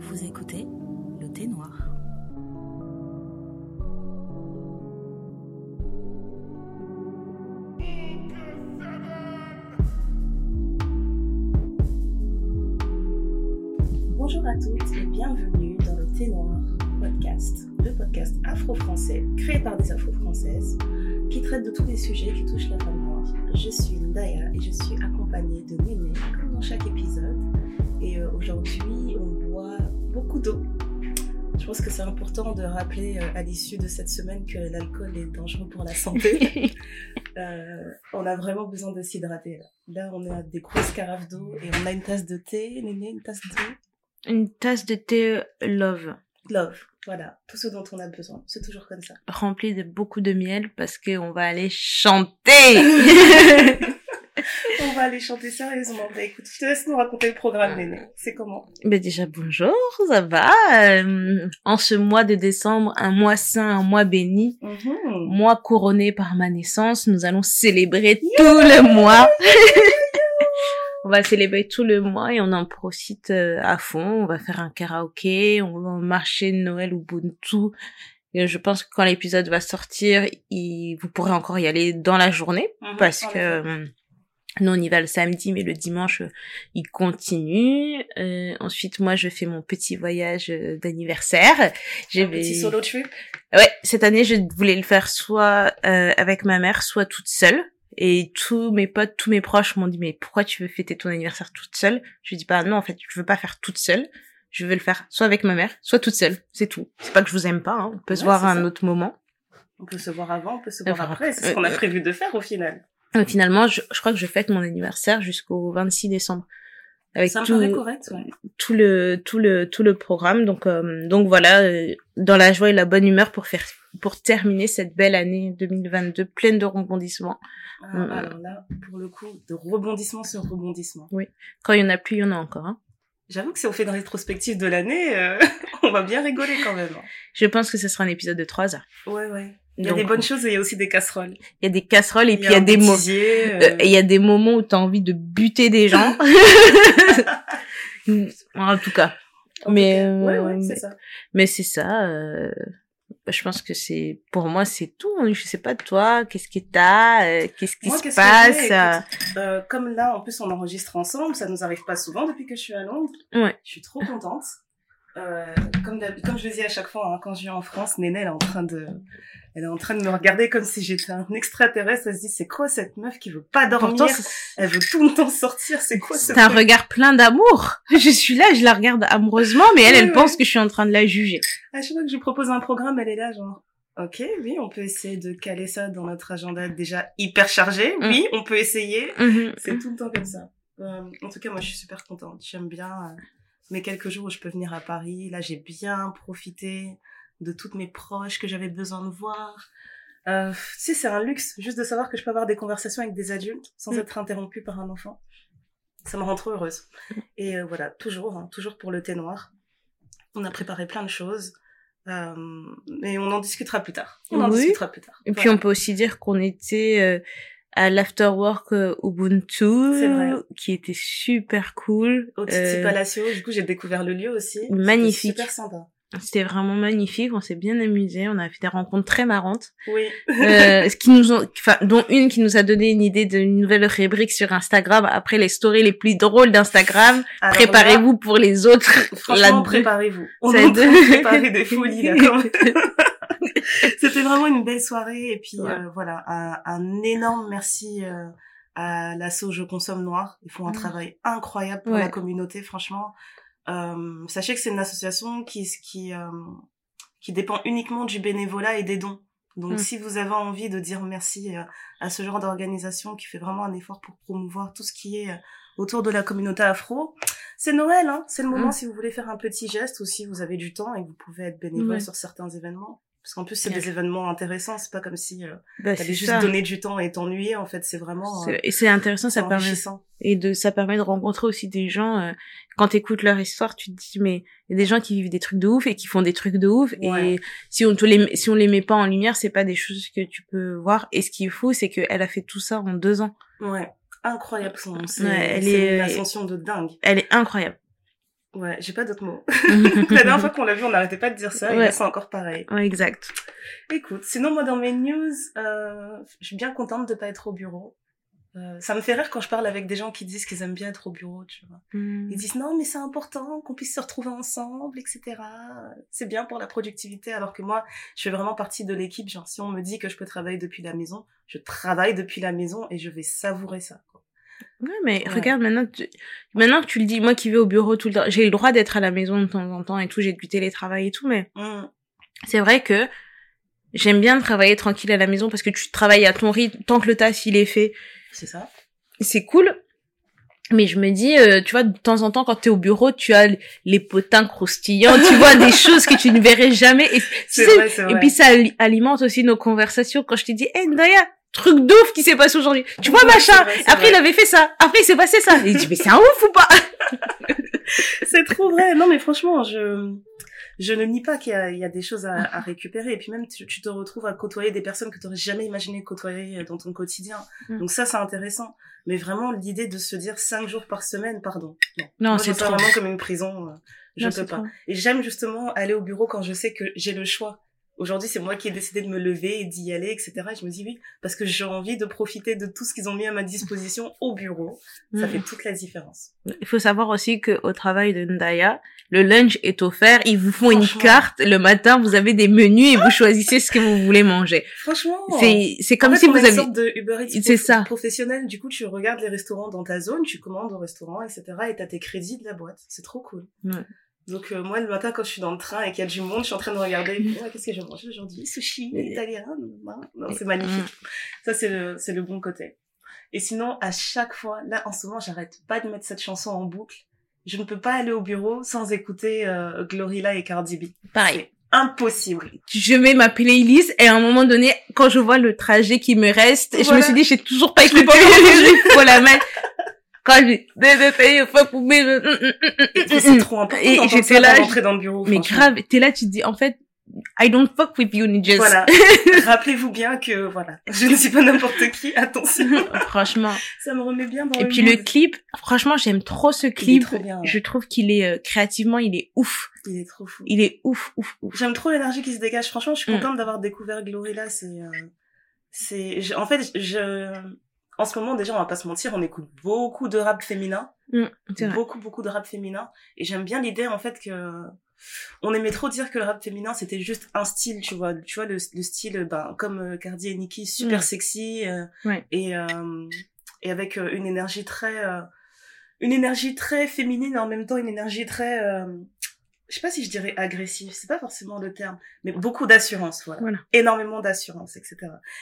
Vous écoutez le thé noir. Bonjour à toutes et bienvenue dans le thé noir podcast, le podcast afro-français créé par des afro-françaises qui traite de tous les sujets qui touchent la femme. Je suis Ndaya et je suis accompagnée de Néné comme dans chaque épisode. Et euh, aujourd'hui, on boit beaucoup d'eau. Je pense que c'est important de rappeler euh, à l'issue de cette semaine que l'alcool est dangereux pour la santé. Euh, on a vraiment besoin de s'hydrater là. Là, on a des grosses carafes d'eau et on a une tasse de thé. Néné, une tasse d'eau? Une tasse de thé love Love, voilà, tout ce dont on a besoin. C'est toujours comme ça. remplie de beaucoup de miel parce qu'on va aller chanter. On va aller chanter sérieusement. Bah écoute, je te laisse nous raconter le programme, Néné. C'est comment? Ben déjà bonjour, ça va. Euh, en ce mois de décembre, un mois saint, un mois béni, Mhm. mois couronné par ma naissance, nous allons célébrer tout le mois. on va célébrer tout le mois et on en profite euh, à fond. On va faire un karaoké, on va marcher de Noël Ubuntu. Et je pense que quand l'épisode va sortir, il, vous pourrez encore y aller dans la journée Mhm, parce que euh, nous on y va le samedi, mais le dimanche il continue. Euh, ensuite, moi je fais mon petit voyage euh, d'anniversaire. Je Un petit solo trip. Ouais, cette année je voulais le faire soit euh, avec ma mère, soit toute seule. Et tous mes potes, tous mes proches m'ont dit mais pourquoi tu veux fêter ton anniversaire toute seule? Je lui dis bah non en fait je veux pas faire toute seule. Je veux le faire soit avec ma mère, soit toute seule. C'est tout. C'est pas que je vous aime pas. Hein. On peut se voir à un ça. autre moment. On peut se voir avant, on peut se Euh, voir après. C'est ce euh, qu'on a euh, prévu de faire au final. Et finalement, je, je crois que je fête mon anniversaire jusqu'au 26 décembre. Avec Ça tout, paraît correct, ouais. tout le tout le tout le programme. Donc euh, donc voilà, euh, dans la joie et la bonne humeur pour faire pour terminer cette belle année 2022 pleine de rebondissements. Ah, Mm. Alors là, pour le coup, de rebondissement sur rebondissement. Quand il y en a plus, il y en a encore. Hein. J'avoue que si on fait une rétrospective de l'année, euh, on va bien rigoler quand même. hein. Je pense que ce sera un épisode de trois heures. Ouais, ouais. Il y a Donc, des bonnes choses et il y a aussi des casseroles. Il y a des casseroles et puis il y a des mots. bêtisier, euh, Euh, il y a des moments où t'as envie de buter des gens. en tout cas. en mais, cas, Ouais, euh, ouais, c'est ça. Mais c'est ça. euh, je pense que c'est pour moi c'est tout. hein. Je sais pas toi, qu'est-ce que t'as, euh, qu'est-ce qui Moi, se passe. euh, écoute, Euh, comme là, en plus, on enregistre ensemble, ça nous arrive pas souvent depuis que je suis à Londres. Ouais. Je suis trop contente. Euh, comme, comme je le dis à chaque fois, hein, quand je viens en France, Néné, elle est en train de, elle est en train de me regarder comme si j'étais un extraterrestre. Elle se dit, c'est quoi cette meuf qui veut pas dormir? Pourtant, Elle veut tout le temps sortir. C'est quoi ce c'est un regard plein d'amour. Je suis là, je la regarde amoureusement, mais elle, elle ouais. pense que je suis en train de la juger. À chaque fois que je propose un programme, elle est là, genre, ok, oui, on peut essayer de caler ça dans notre agenda déjà hyper chargé. Mm. Oui, on peut essayer. Mhm. C'est tout le temps comme ça. Euh, en tout cas, moi, je suis super contente. J'aime bien euh, mes quelques jours où je peux venir à Paris. Là, j'ai bien profité de toutes mes proches que j'avais besoin de voir. Euh, tu sais, c'est un luxe juste de savoir que je peux avoir des conversations avec des adultes sans Mm. être interrompue par un enfant. Ça me rend trop heureuse. Et euh, voilà, toujours, hein, toujours pour le thé noir. On a préparé plein de choses. Euh, mais on en discutera plus tard. On en Oui. discutera plus tard. Et puis on peut aussi dire qu'on était euh, à l'afterwork euh, Ubuntu, qui était super cool. Au Titi Euh, Palacio, du coup, j'ai découvert le lieu aussi. Magnifique. Super sympa. C'était vraiment magnifique, on s'est bien amusé, on a fait des rencontres très marrantes. Oui. Euh, ce qui nous ont, enfin, dont une qui nous a donné une idée d'une nouvelle rubrique sur Instagram après les stories les plus drôles d'Instagram. Préparez-vous pour les autres. Franchement, préparez-vous. On de- préparer des folies, là. C'était vraiment une belle soirée. Et puis, Ouais. euh, voilà, un, un énorme merci euh, à l'asso Je Consomme Noir. Ils font un Mm. travail incroyable pour Ouais. la communauté, franchement. Euh, sachez que c'est une association qui, qui, euh, qui dépend uniquement du bénévolat et des dons. Donc, Mm. si vous avez envie de dire merci euh, à ce genre d'organisation qui fait vraiment un effort pour promouvoir tout ce qui est euh, autour de la communauté afro, c'est Noël, hein. C'est le moment Mm. si vous voulez faire un petit geste ou si vous avez du temps et que vous pouvez être bénévole Ouais. sur certains événements. Parce qu'en plus, c'est des événements intéressants. C'est pas comme si euh, Bah, juste ça. donner du temps et t'ennuyer. En fait, c'est vraiment euh, C'est- Et c'est intéressant, ça permet enrichissant. et de ça permet de rencontrer aussi des gens euh, quand t'écoutes leur histoire tu te dis mais il y a des gens qui vivent des trucs de ouf et qui font des trucs de ouf Ouais. et si on te les si on les met pas en lumière c'est pas des choses que tu peux voir et ce qui est fou c'est qu'elle a fait tout ça en deux ans Ouais, incroyable son. C'est Ouais, elle c'est est- une ascension de dingue. Elle est incroyable. Ouais, j'ai pas d'autres mots. La dernière fois qu'on l'a vu, on n'arrêtait pas de dire ça, et Ouais. là c'est encore pareil. ouais, exact. Écoute, sinon moi dans mes news, euh, je suis bien contente de pas être au bureau. Euh, ça me fait rire quand je parle avec des gens qui disent qu'ils aiment bien être au bureau, tu vois. Mm. Ils disent non mais c'est important qu'on puisse se retrouver ensemble, etc. C'est bien pour la productivité, alors que moi, je fais vraiment partie de l'équipe. Genre si on me dit que je peux travailler depuis la maison, je travaille depuis la maison et je vais savourer ça. Ouais, mais Ouais. regarde, maintenant, tu... maintenant que tu le dis, moi qui vais au bureau tout le temps, j'ai le droit d'être à la maison de temps en temps et tout, j'ai du télétravail et tout, mais Mm. c'est vrai que j'aime bien travailler tranquille à la maison parce que tu travailles à ton rythme, tant que le taf il est fait, C'est ça. c'est cool. Mais je me dis, euh, tu vois, de temps en temps, quand t'es au bureau, tu as les potins croustillants, tu vois des choses que tu ne verrais jamais. Et, tu sais, vrai, c'est vrai. et puis ça ali- alimente aussi nos conversations. Quand je te dis, hey Ndaya, truc d'ouf qui s'est passé aujourd'hui. Tu vois Ouais, machin. vrai, Après vrai. il avait fait ça. Après il s'est passé ça. Et il dit, mais c'est un ouf ou pas? C'est trop vrai. Non, mais franchement, je, je ne nie pas qu'il y y a des choses à, à récupérer. Et puis même, tu, tu te retrouves à côtoyer des personnes que tu n'aurais jamais imaginé côtoyer dans ton quotidien. Mm. Donc ça, c'est intéressant. Mais vraiment, l'idée de se dire cinq jours par semaine, pardon. Non, c'est trop. vraiment comme une prison. euh, Je Non, peux pas. trop. Et j'aime justement aller au bureau quand je sais que j'ai le choix. Aujourd'hui, c'est moi qui ai décidé de me lever et d'y aller, etc. Et je me dis oui, parce que j'ai envie de profiter de tout ce qu'ils ont mis à ma disposition au bureau. Ça Mm. fait toute la différence. Il faut savoir aussi que au travail de Ndaya, le lunch est offert. Ils vous font une carte. Le matin, vous avez des menus et vous choisissez ce que vous voulez manger. Franchement. C'est, c'est comme en fait, si on vous a une aviez, sorte de Uber Eats C'est ça. professionnel. Du coup, tu regardes les restaurants dans ta zone, tu commandes au restaurant, etc. Et t'as tes crédits de la boîte. C'est trop cool. Ouais. Donc euh, moi, le matin, quand je suis dans le train et qu'il y a du monde, je suis en train de regarder. Qu'est-ce que j'ai mangé aujourd'hui? Sushi, italien. Non, non, c'est magnifique. Ça, c'est le, c'est le bon côté. Et sinon, à chaque fois, là, en ce moment, j'arrête pas de mettre cette chanson en boucle. Je ne peux pas aller au bureau sans écouter euh, Glorilla et Cardi B. pareil. Impossible. Je mets ma playlist et à un moment donné, quand je vois le trajet qui me reste, je me suis dit, j'ai toujours pas Je écouté, il faut la mettre. Quand je bébé paye, faut pour mes- hum, hum, hum, c'est trop important Et j'étais là, je- dans le bureau. Mais grave, t'es là, tu te dis, en fait, I don't fuck with you, just. Voilà. Rappelez-vous bien que, voilà, je ne suis pas n'importe qui, attention. Franchement. Ça me remet bien dans Et le puis le clip, franchement, j'aime trop ce Il est clip. trop bien. Je trouve qu'il est, euh, créativement, il est ouf. Il est trop fou. Il est ouf, ouf, ouf. J'aime trop l'énergie qui se dégage. Franchement, je suis Mm. contente d'avoir découvert Glorilla. C'est, euh, c'est, en fait, je, en ce moment, déjà, on va pas se mentir, on écoute beaucoup de rap féminin. Vrai. Beaucoup, beaucoup de rap féminin. Et j'aime bien l'idée, en fait, que, on aimait trop dire que le rap féminin, c'était juste un style, tu vois. Tu vois, le, le style, ben, comme euh, Cardi et Nicki, super Mm. sexy, euh, Ouais. et, euh, et avec euh, une énergie très, une énergie très féminine, et en même temps, une énergie très, euh, je sais pas si je dirais agressive, c'est pas forcément le terme, mais beaucoup d'assurance, voilà. Voilà. Énormément d'assurance, etc.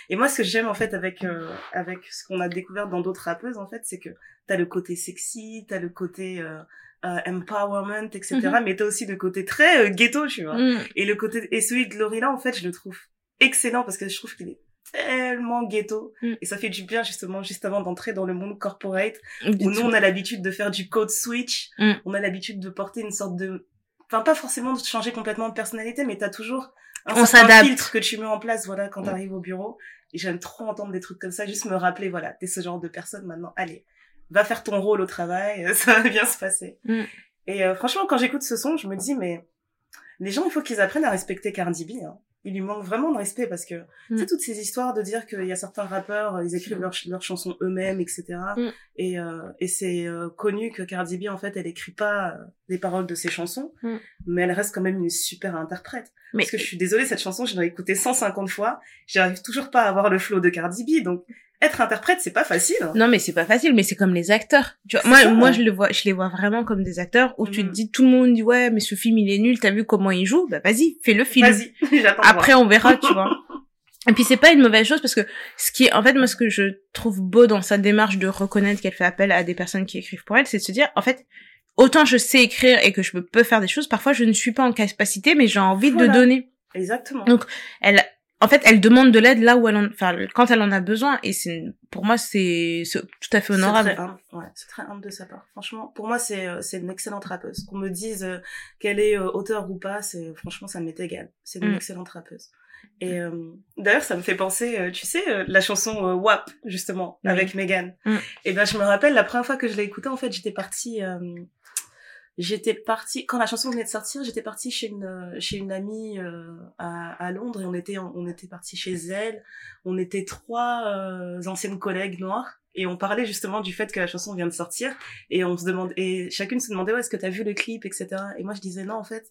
Et moi, ce que j'aime, en fait, avec, euh, avec ce qu'on a découvert dans d'autres rappeuses, en fait, c'est que t'as le côté sexy, t'as le côté, euh, euh, empowerment, etc. Mhm. Mais t'as aussi le côté très euh, ghetto, tu vois. Mm. Et le côté, et celui de Glorilla, en fait, je le trouve excellent parce que je trouve qu'il est tellement ghetto. Mm. Et ça fait du bien, justement, juste avant d'entrer dans le monde corporate, où nous, on a l'habitude de faire du code switch. Mm. On a l'habitude de porter une sorte de, enfin, pas forcément de changer complètement de personnalité, mais t'as toujours un On certain filtre que tu mets en place, voilà, quand t'arrives au bureau. Et j'aime trop entendre des trucs comme ça, juste me rappeler, voilà, t'es ce genre de personne maintenant. Allez, va faire ton rôle au travail, ça va bien se passer. Mm. Et euh, franchement, quand j'écoute ce son, je me dis, mais les gens, il faut qu'ils apprennent à respecter Cardi B. Hein. Il lui manque vraiment de respect parce que, tu Mm. sais, toutes ces histoires de dire qu'il y a certains rappeurs, ils écrivent leurs, leurs chansons eux-mêmes, etc. Mm. Et, euh, et c'est euh, connu que Cardi B, en fait, elle écrit pas euh, les paroles de ses chansons, Mm. mais elle reste quand même une super interprète. Mais Parce que je suis désolée, cette chanson, je l'ai écoutée 150 fois, j'arrive toujours pas à avoir le flow de Cardi B, donc être interprète, c'est pas facile. hein. Non, mais c'est pas facile, mais c'est comme les acteurs. Tu vois, moi, ça, moi, ouais. je le vois, je les vois vraiment comme des acteurs où tu te Mhm. dis, tout le monde dit, ouais, mais ce film, il est nul, t'as vu comment il joue? Bah, vas-y, fais le film. Vas-y, j'attends Après, on verra, tu vois. Et puis, c'est pas une mauvaise chose parce que ce qui est, en fait, moi, ce que je trouve beau dans sa démarche de reconnaître qu'elle fait appel à des personnes qui écrivent pour elle, c'est de se dire, en fait, autant je sais écrire et que je peux faire des choses, parfois je ne suis pas en capacité, mais j'ai envie Voilà. de donner. Exactement. Donc, elle, en fait, elle demande de l'aide là où elle en, enfin, quand elle en a besoin. Et c'est, pour moi, c'est, c'est tout à fait honorable. C'est très humble, ouais, c'est très humble de sa part. Franchement, pour moi, c'est euh, c'est une excellente rappeuse. Qu'on me dise euh, qu'elle est euh, auteur ou pas, c'est franchement, ça m'est égal. C'est une Mm. excellente rappeuse. Et euh, d'ailleurs, ça me fait penser, tu sais, la chanson WAP, justement, Oui. avec Megan. Mm. Et ben, je me rappelle, la première fois que je l'ai écoutée, en fait, j'étais partie... J'étais partie quand la chanson venait de sortir, j'étais partie chez une chez une amie euh, à, à Londres et on était on était parti chez elle. On était trois euh, anciennes collègues noires et on parlait justement du fait que la chanson vient de sortir et on se demande et chacune se demandait ouais est-ce que t'as vu le clip etc. Et moi je disais non en fait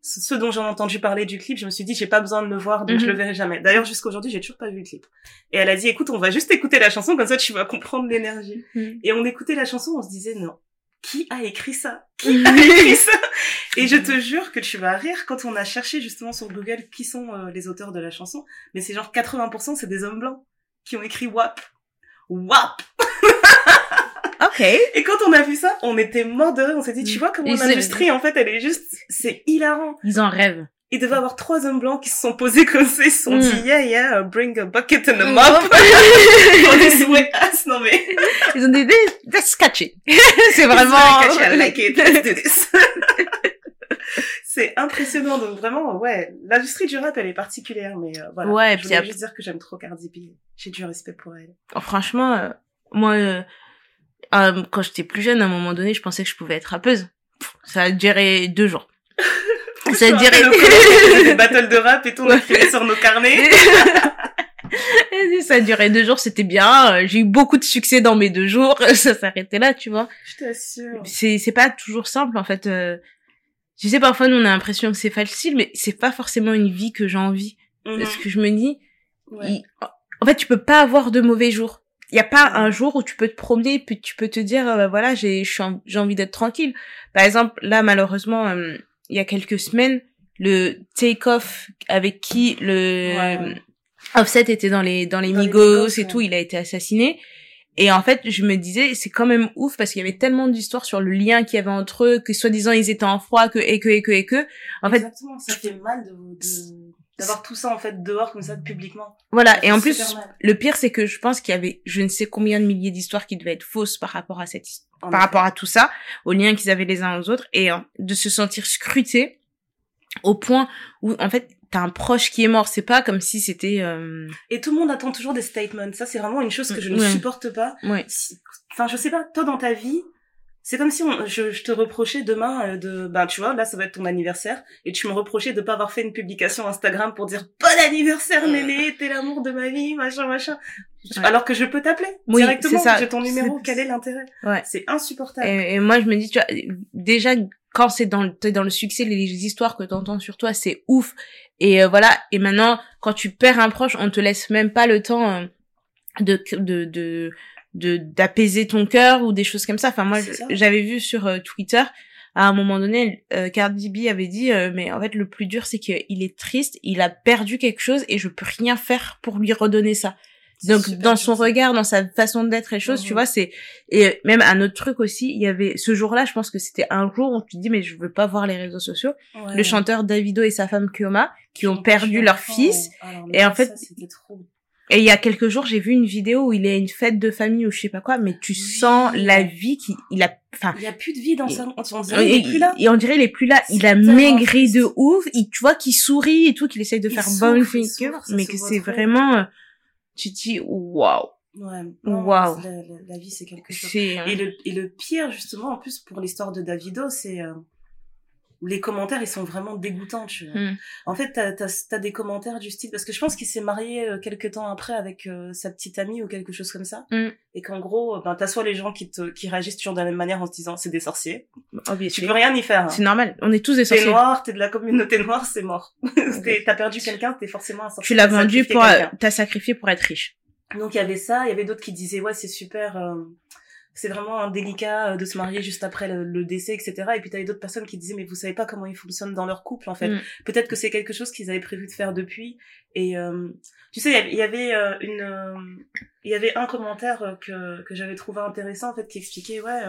ce dont j'ai entendu parler du clip, je me suis dit j'ai pas besoin de le voir donc je Mhm. le verrai jamais. D'ailleurs jusqu'à aujourd'hui j'ai toujours pas vu le clip. Et elle a dit écoute on va juste écouter la chanson comme ça tu vas comprendre l'énergie. Mhm. Et on écoutait la chanson on se disait non qui a écrit ça? Qui a écrit ça? Et je te jure que tu vas rire quand on a cherché justement sur Google qui sont euh, les auteurs de la chanson, mais c'est genre 80% c'est des hommes blancs qui ont écrit WAP. WAP Ok. Et quand on a vu ça, on était mort de rire, on s'est dit tu vois comment l'industrie en fait elle est juste, c'est hilarant. Ils en rêvent. Il devait y avoir trois hommes blancs qui se sont posés comme ça, ils se sont Mm. dit yeah yeah, bring a bucket and a Mm. mop. on est sous les as, non mais. Ils ont dit, that's catchy. c'est vraiment... It's very catchy, I like it, let's do this. c'est impressionnant, donc vraiment, ouais, l'industrie du rap, elle est particulière, mais euh, voilà. Ouais, je voulais juste dire que j'aime trop Cardi B. J'ai du respect pour elle. Franchement, euh, moi, euh, euh, quand j'étais plus jeune, à un moment donné, je pensais que je pouvais être rappeuse. Pff, Ça a duré deux jours. Ça faisait des battles de rap et tout, on écrivait sur nos carnets. ça a duré deux jours, c'était bien. Euh, J'ai eu beaucoup de succès dans mes deux jours. Ça s'arrêtait là, tu vois. Je t'assure. C'est c'est pas toujours simple en fait. Euh, tu sais, parfois nous on a l'impression que c'est facile, mais c'est pas forcément une vie que j'ai envie. Mhm. Parce que je me dis, Ouais. il- en fait, tu peux pas avoir de mauvais jours. Il y a pas un jour où tu peux te promener puis tu peux te dire euh, bah, voilà, j'ai j'ai envie d'être tranquille. Par exemple, là malheureusement euh, il y a quelques semaines, le Take Off avec qui le Ouais. Offset était dans les dans les Dans les Migos et ouais. tout, il a été assassiné. Et en fait, je me disais, c'est quand même ouf parce qu'il y avait tellement d'histoires sur le lien qu'il y avait entre eux, que soi-disant ils étaient en froid, que et que et que et que. En fait, Exactement, ça fait mal de, de- d'avoir tout ça, en fait, dehors, comme ça, publiquement. voilà. Ça Et en plus, le pire, c'est que je pense qu'il y avait je ne sais combien de milliers d'histoires qui devaient être fausses par rapport à cette En par effet. rapport à tout ça, aux liens qu'ils avaient les uns aux autres, et euh, de se sentir scruté au point où en fait t'as un proche qui est mort. C'est pas comme si c'était euh... Et tout le monde attend toujours des statements. Ça, c'est vraiment une chose que je ne Ouais. supporte pas. ouais. Enfin, je sais pas, toi, dans ta vie, c'est comme si on, je, je te reprochais demain euh, de, ben, tu vois, là, ça va être ton anniversaire, et tu me reprochais de pas avoir fait une publication Instagram pour dire bon anniversaire, Mémé, t'es l'amour de ma vie, machin, machin. Ouais. Alors que je peux t'appeler Oui, directement, j'ai ton numéro, C'est- quel est l'intérêt? Ouais. C'est insupportable. Et, et moi, je me dis, tu vois, déjà, quand c'est dans le, t'es dans le succès, les, les histoires que t'entends sur toi, c'est ouf. Et euh, voilà. Et maintenant, quand tu perds un proche, on te laisse même pas le temps euh, de, de, de, de, d'apaiser ton cœur ou des choses comme ça. Enfin, moi, j'avais vu sur euh, Twitter, à un moment donné, euh, Cardi B avait dit, euh, mais en fait, le plus dur, c'est qu'il est triste, il a perdu quelque chose et je peux rien faire pour lui redonner ça. Donc dans son regard, dans sa façon d'être et choses, tu Mhm. vois, c'est et même un autre truc aussi, il y avait ce jour-là, je pense que c'était un jour où tu te dis mais je veux pas voir les réseaux sociaux. Ouais. Le chanteur Davido et sa femme Kioma qui ont perdu leur fils Alors, Et en fait, trop. Et il y a quelques jours, j'ai vu une vidéo où il est à une fête de famille ou je sais pas quoi, mais tu Oui. sens la vie qui il a enfin Il y a plus de vie dans sa, on dirait et, est plus là. et on dirait il est plus là, il a maigri de ouf, il, tu vois qu'il sourit et tout, qu'il essaye de Il faire bonne il figure, mais que c'est vraiment euh, tu te dis waouh, Ouais. Non, Waouh. La, la- la vie, c'est quelque chose. Et le, et le pire, justement, en plus, pour l'histoire de Davido, c'est... euh, les commentaires, ils sont vraiment dégoûtants, tu vois. Hmm. En fait, t'as as, des commentaires du style... Parce que je pense qu'il s'est marié euh, quelques temps après avec euh, sa petite amie ou quelque chose comme ça. Hmm. Et qu'en gros, euh, ben, t'as soit les gens qui, te, qui réagissent toujours de la même manière en se disant « c'est des sorciers Tu obviously. peux rien y faire. hein. C'est normal, on est tous des T'es sorciers. noir, t'es de la communauté noire, c'est mort. T'es- T'as perdu quelqu'un, t'es forcément un sorcier. Tu l'as vendu pour, quelqu'un. t'as sacrifié pour être riche. Donc il y avait ça, il y avait d'autres qui disaient ouais c'est super, euh, c'est vraiment indélicat euh, de se marier juste après le, le décès, etc. Et puis t'avais d'autres personnes qui disaient mais vous savez pas comment ils fonctionnent dans leur couple en fait. Mm. Peut-être que c'est quelque chose qu'ils avaient prévu de faire depuis. Et euh, tu sais il y avait- il euh, une, euh, il y avait un commentaire que que j'avais trouvé intéressant en fait qui expliquait ouais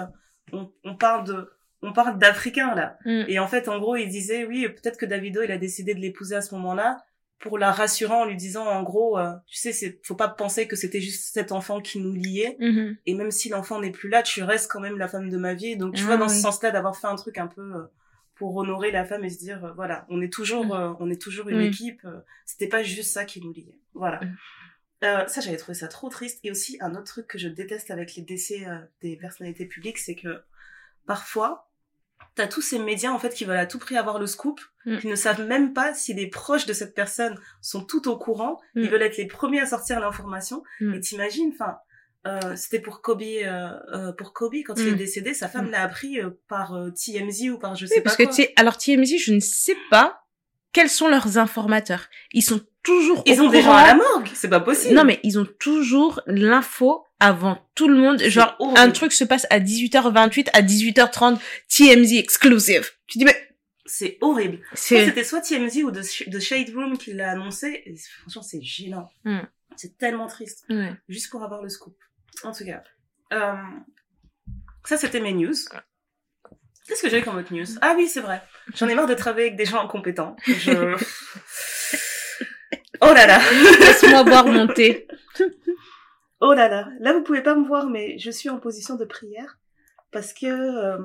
on, on parle de on parle d'Africains là. Mm. Et en fait, en gros, il disait, oui, peut-être que Davido, il a décidé de l'épouser à ce moment-là pour la rassurer en lui disant, en gros, euh, tu sais, c'est, faut pas penser que c'était juste cet enfant qui nous liait. Mhm. Et même si l'enfant n'est plus là, tu restes quand même la femme de ma vie. Donc, tu Ah vois, dans oui. ce sens-là, d'avoir fait un truc un peu euh, pour honorer la femme et se dire, euh, voilà, on est toujours, Mm. on est toujours une Mm. équipe. euh, C'était pas juste ça qui nous liait. Voilà. Mm. Ça, j'avais trouvé ça trop triste. Et aussi, un autre truc que je déteste avec les décès des personnalités publiques, c'est que parfois, t'as tous ces médias, en fait, qui veulent à tout prix avoir le scoop, Mm. qui ne savent même pas si les proches de cette personne sont tout au courant. Mm. Ils veulent être les premiers à sortir l'information. Mm. Et t'imagines, enfin, euh, c'était pour Kobe, euh, euh, pour Kobe, quand il Mm. est décédé, sa femme Mm. l'a appris euh, par euh, TMZ ou par je sais Oui, pas parce que quoi. alors TMZ, je ne sais pas quels sont leurs informateurs. Ils sont toujours Ils au ont des gens à la morgue, c'est pas possible. Non, mais ils ont toujours l'info avant tout le monde. Genre, un truc se passe à 18h28, à 18h30, TMZ exclusive. Tu dis, mais C'est horrible. C'était soit TMZ ou The, The Shade Room qui l'a annoncé. Et franchement, c'est gênant. Mm. C'est tellement triste. Juste pour avoir le scoop. En tout cas. Euh, ça, c'était mes news. Qu'est-ce que j'ai comme autre news? Ah oui, c'est vrai. J'en ai marre de travailler avec des gens incompétents. Je... oh là là Laisse-moi boire mon thé. Oh là là, là vous pouvez pas me voir, mais je suis en position de prière parce que euh,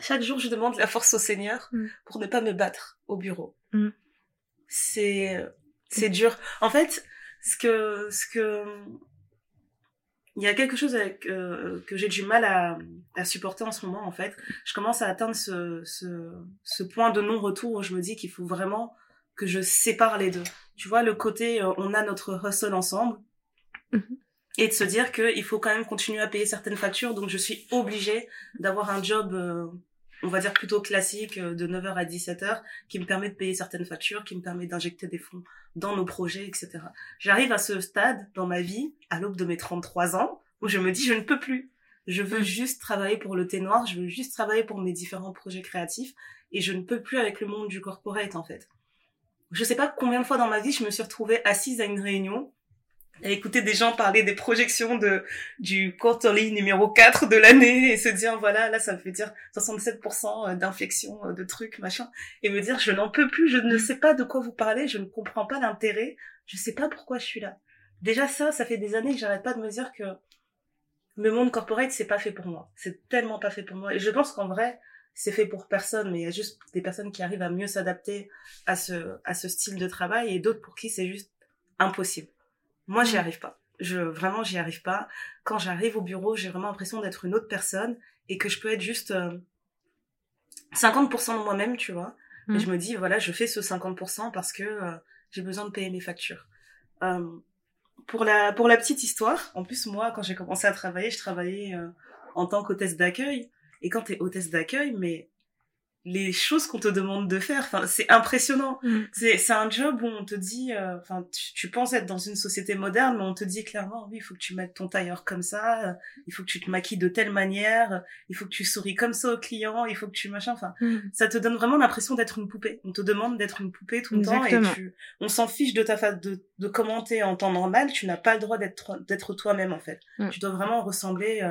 chaque jour je demande la force au Seigneur Mm. pour ne pas me battre au bureau. Mm. C'est c'est dur. En fait, ce que ce que il y a quelque chose avec, euh, que j'ai du mal à, à supporter en ce moment en fait. Je commence à atteindre ce ce, ce point de non-retour où je me dis qu'il faut vraiment que je sépare les deux. Tu vois le côté euh, on a notre hustle ensemble et de se dire qu'il faut quand même continuer à payer certaines factures. Donc, je suis obligée d'avoir un job, euh, on va dire plutôt classique, euh, de 9h à 17h, qui me permet de payer certaines factures, qui me permet d'injecter des fonds dans nos projets, etc. J'arrive à ce stade dans ma vie, à l'aube de mes 33 ans, où je me dis, je ne peux plus. Je veux Mm. juste travailler pour le thé noir, je veux juste travailler pour mes différents projets créatifs, et je ne peux plus avec le monde du corporate, en fait. Je sais pas combien de fois dans ma vie je me suis retrouvée assise à une réunion à écouter des gens parler des projections de du quarterly numéro 4 de l'année et se dire voilà là ça me fait dire 67% d'infection euh, de trucs machin et me dire je n'en peux plus je ne sais pas de quoi vous parlez je ne comprends pas l'intérêt je sais pas pourquoi je suis là. Déjà ça ça fait des années que j'arrête pas de me dire que le monde corporate c'est pas fait pour moi. C'est tellement pas fait pour moi. Et je pense qu'en vrai c'est fait pour personne mais il y a juste des personnes qui arrivent à mieux s'adapter à ce à ce style de travail et d'autres pour qui c'est juste impossible moi, j'y arrive pas. Je vraiment, j'y arrive pas. Quand j'arrive au bureau, j'ai vraiment l'impression d'être une autre personne et que je peux être juste euh, 50% de moi-même, tu vois. Et je me dis, voilà, je fais ce 50% parce que euh, j'ai besoin de payer mes factures. Euh, pour la pour la petite histoire, en plus moi, quand j'ai commencé à travailler, je travaillais euh, en tant qu'hôtesse d'accueil. Et quand t'es hôtesse d'accueil, mais les choses qu'on te demande de faire, enfin, c'est impressionnant. Mm. C'est, un job où on te dit, euh, enfin, tu, tu penses être dans une société moderne, mais on te dit clairement, oui, il faut que tu mettes ton tailleur comme ça, euh, il faut que tu te maquilles de telle manière, euh, il faut que tu souris comme ça aux clients, il faut que tu machin, enfin, Mm. ça te donne vraiment l'impression d'être une poupée. On te demande d'être une poupée tout le temps et tu, on s'en fiche de ta face de, de commenter en temps normal, tu n'as pas le droit d'être, d'être toi-même, en fait. Tu dois vraiment ressembler,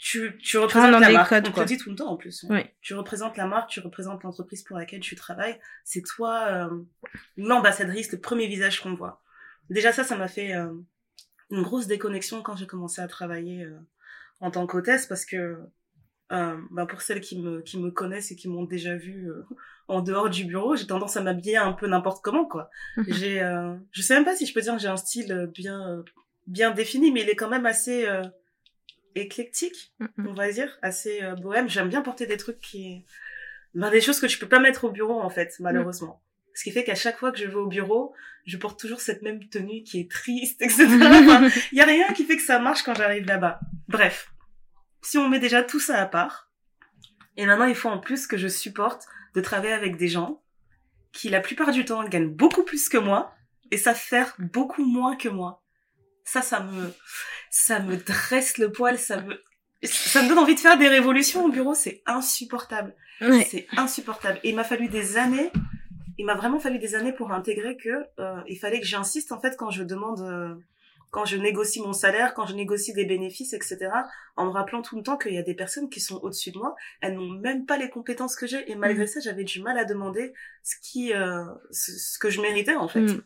tu, tu dans représentes la marque. codes, on te le dit tout le temps, en plus. Oui. Tu représentes la marque, tu représentes l'entreprise pour laquelle tu travailles. C'est toi euh, l'ambassadrice, le premier visage qu'on voit. Déjà ça, ça m'a fait euh, une grosse déconnexion quand j'ai commencé à travailler euh, en tant qu'hôtesse parce que euh, ben pour celles qui me qui me connaissent et qui m'ont déjà vu euh, en dehors du bureau, j'ai tendance à m'habiller un peu n'importe comment quoi. j'ai euh, je sais même pas si je peux dire que j'ai un style bien bien défini mais il est quand même assez euh, éclectique Mm. on va dire, assez euh, bohème. J'aime bien porter des trucs qui... Ben, des choses que tu peux pas mettre au bureau, en fait, malheureusement. Ce qui fait qu'à chaque fois que je vais au bureau, je porte toujours cette même tenue qui est triste, etc. Enfin, Il y a rien qui fait que ça marche quand j'arrive là-bas. Bref. Si on met déjà tout ça à part, et maintenant il faut en plus que je supporte de travailler avec des gens qui, la plupart du temps, gagnent beaucoup plus que moi, et savent faire beaucoup moins que moi. Ça, ça me, ça me dresse le poil, ça me, ça me donne envie de faire des révolutions au bureau, c'est insupportable. Ouais. C'est insupportable. Et il m'a fallu des années, il m'a vraiment fallu des années pour intégrer que euh, il fallait que j'insiste en fait quand je demande, euh, quand je négocie mon salaire, quand je négocie des bénéfices, etc. En me rappelant tout le temps qu'il y a des personnes qui sont au-dessus de moi, elles n'ont même pas les compétences que j'ai, et malgré Mm. ça, j'avais du mal à demander ce qui, euh, ce, ce que je méritais en fait. Mm.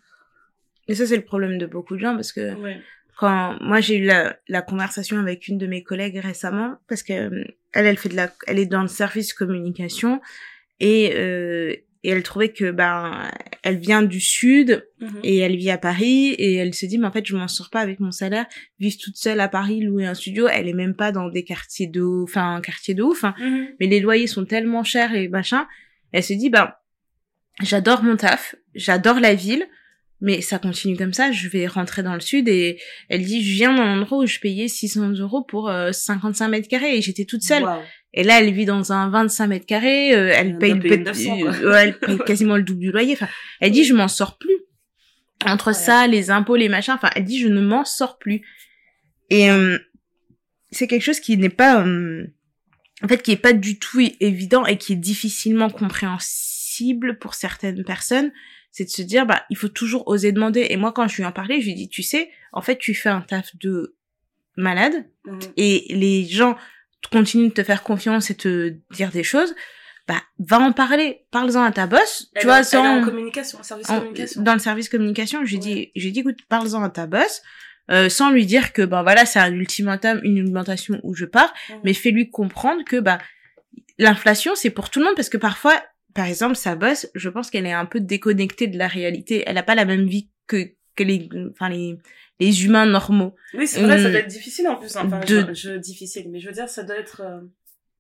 Et ça, c'est le problème de beaucoup de gens parce que Ouais. quand moi j'ai eu la, la conversation avec une de mes collègues récemment parce que euh, elle elle fait de la elle est dans le service communication et euh, et elle trouvait que ben elle vient du sud Mhm. et elle vit à Paris et elle se dit mais en fait je m'en sors pas avec mon salaire vivre toute seule à Paris louer un studio elle est même pas dans des quartiers de enfin un quartier de ouf hein. Mhm. mais les loyers sont tellement chers et machin elle se dit ben j'adore mon taf j'adore la ville mais ça continue comme ça je vais rentrer dans le sud et elle dit je viens d'un endroit où je payais 600 euros pour euh, 55 mètres carrés et j'étais toute seule et là, elle vit dans un 25 mètres carrés, euh, elle paye, le- 900, quoi. euh, elle paye quasiment le double du loyer. Enfin, elle dit, je m'en sors plus. Entre Ouais. ça, les impôts, les machins, enfin, elle dit, je ne m'en sors plus. Et euh, c'est quelque chose qui n'est pas, euh, en fait, qui est pas du tout évident et qui est difficilement compréhensible pour certaines personnes. C'est de se dire, bah, il faut toujours oser demander. Et moi, quand je lui en parlais, je lui dis, tu sais, en fait, tu fais un taf de malade Mhm. et les gens continuent de te faire confiance et te dire des choses, bah va en parler, parle-en à ta boss, Elle tu vois, en sans communication, service en- communication. dans le service communication, j'ai Ouais. dit j'ai dit écoute, parle-en à ta boss. euh, sans lui dire que ben voilà c'est un ultimatum une augmentation où je pars Mhm. mais fais-lui comprendre que bah l'inflation c'est pour tout le monde parce que parfois par exemple sa boss je pense qu'elle est un peu déconnectée de la réalité elle a pas la même vie que que les enfin les les humains normaux Oui, c'est vrai, ça Hum, doit être difficile en plus. Enfin, de- je, je- difficile, mais je veux dire, ça doit être. euh,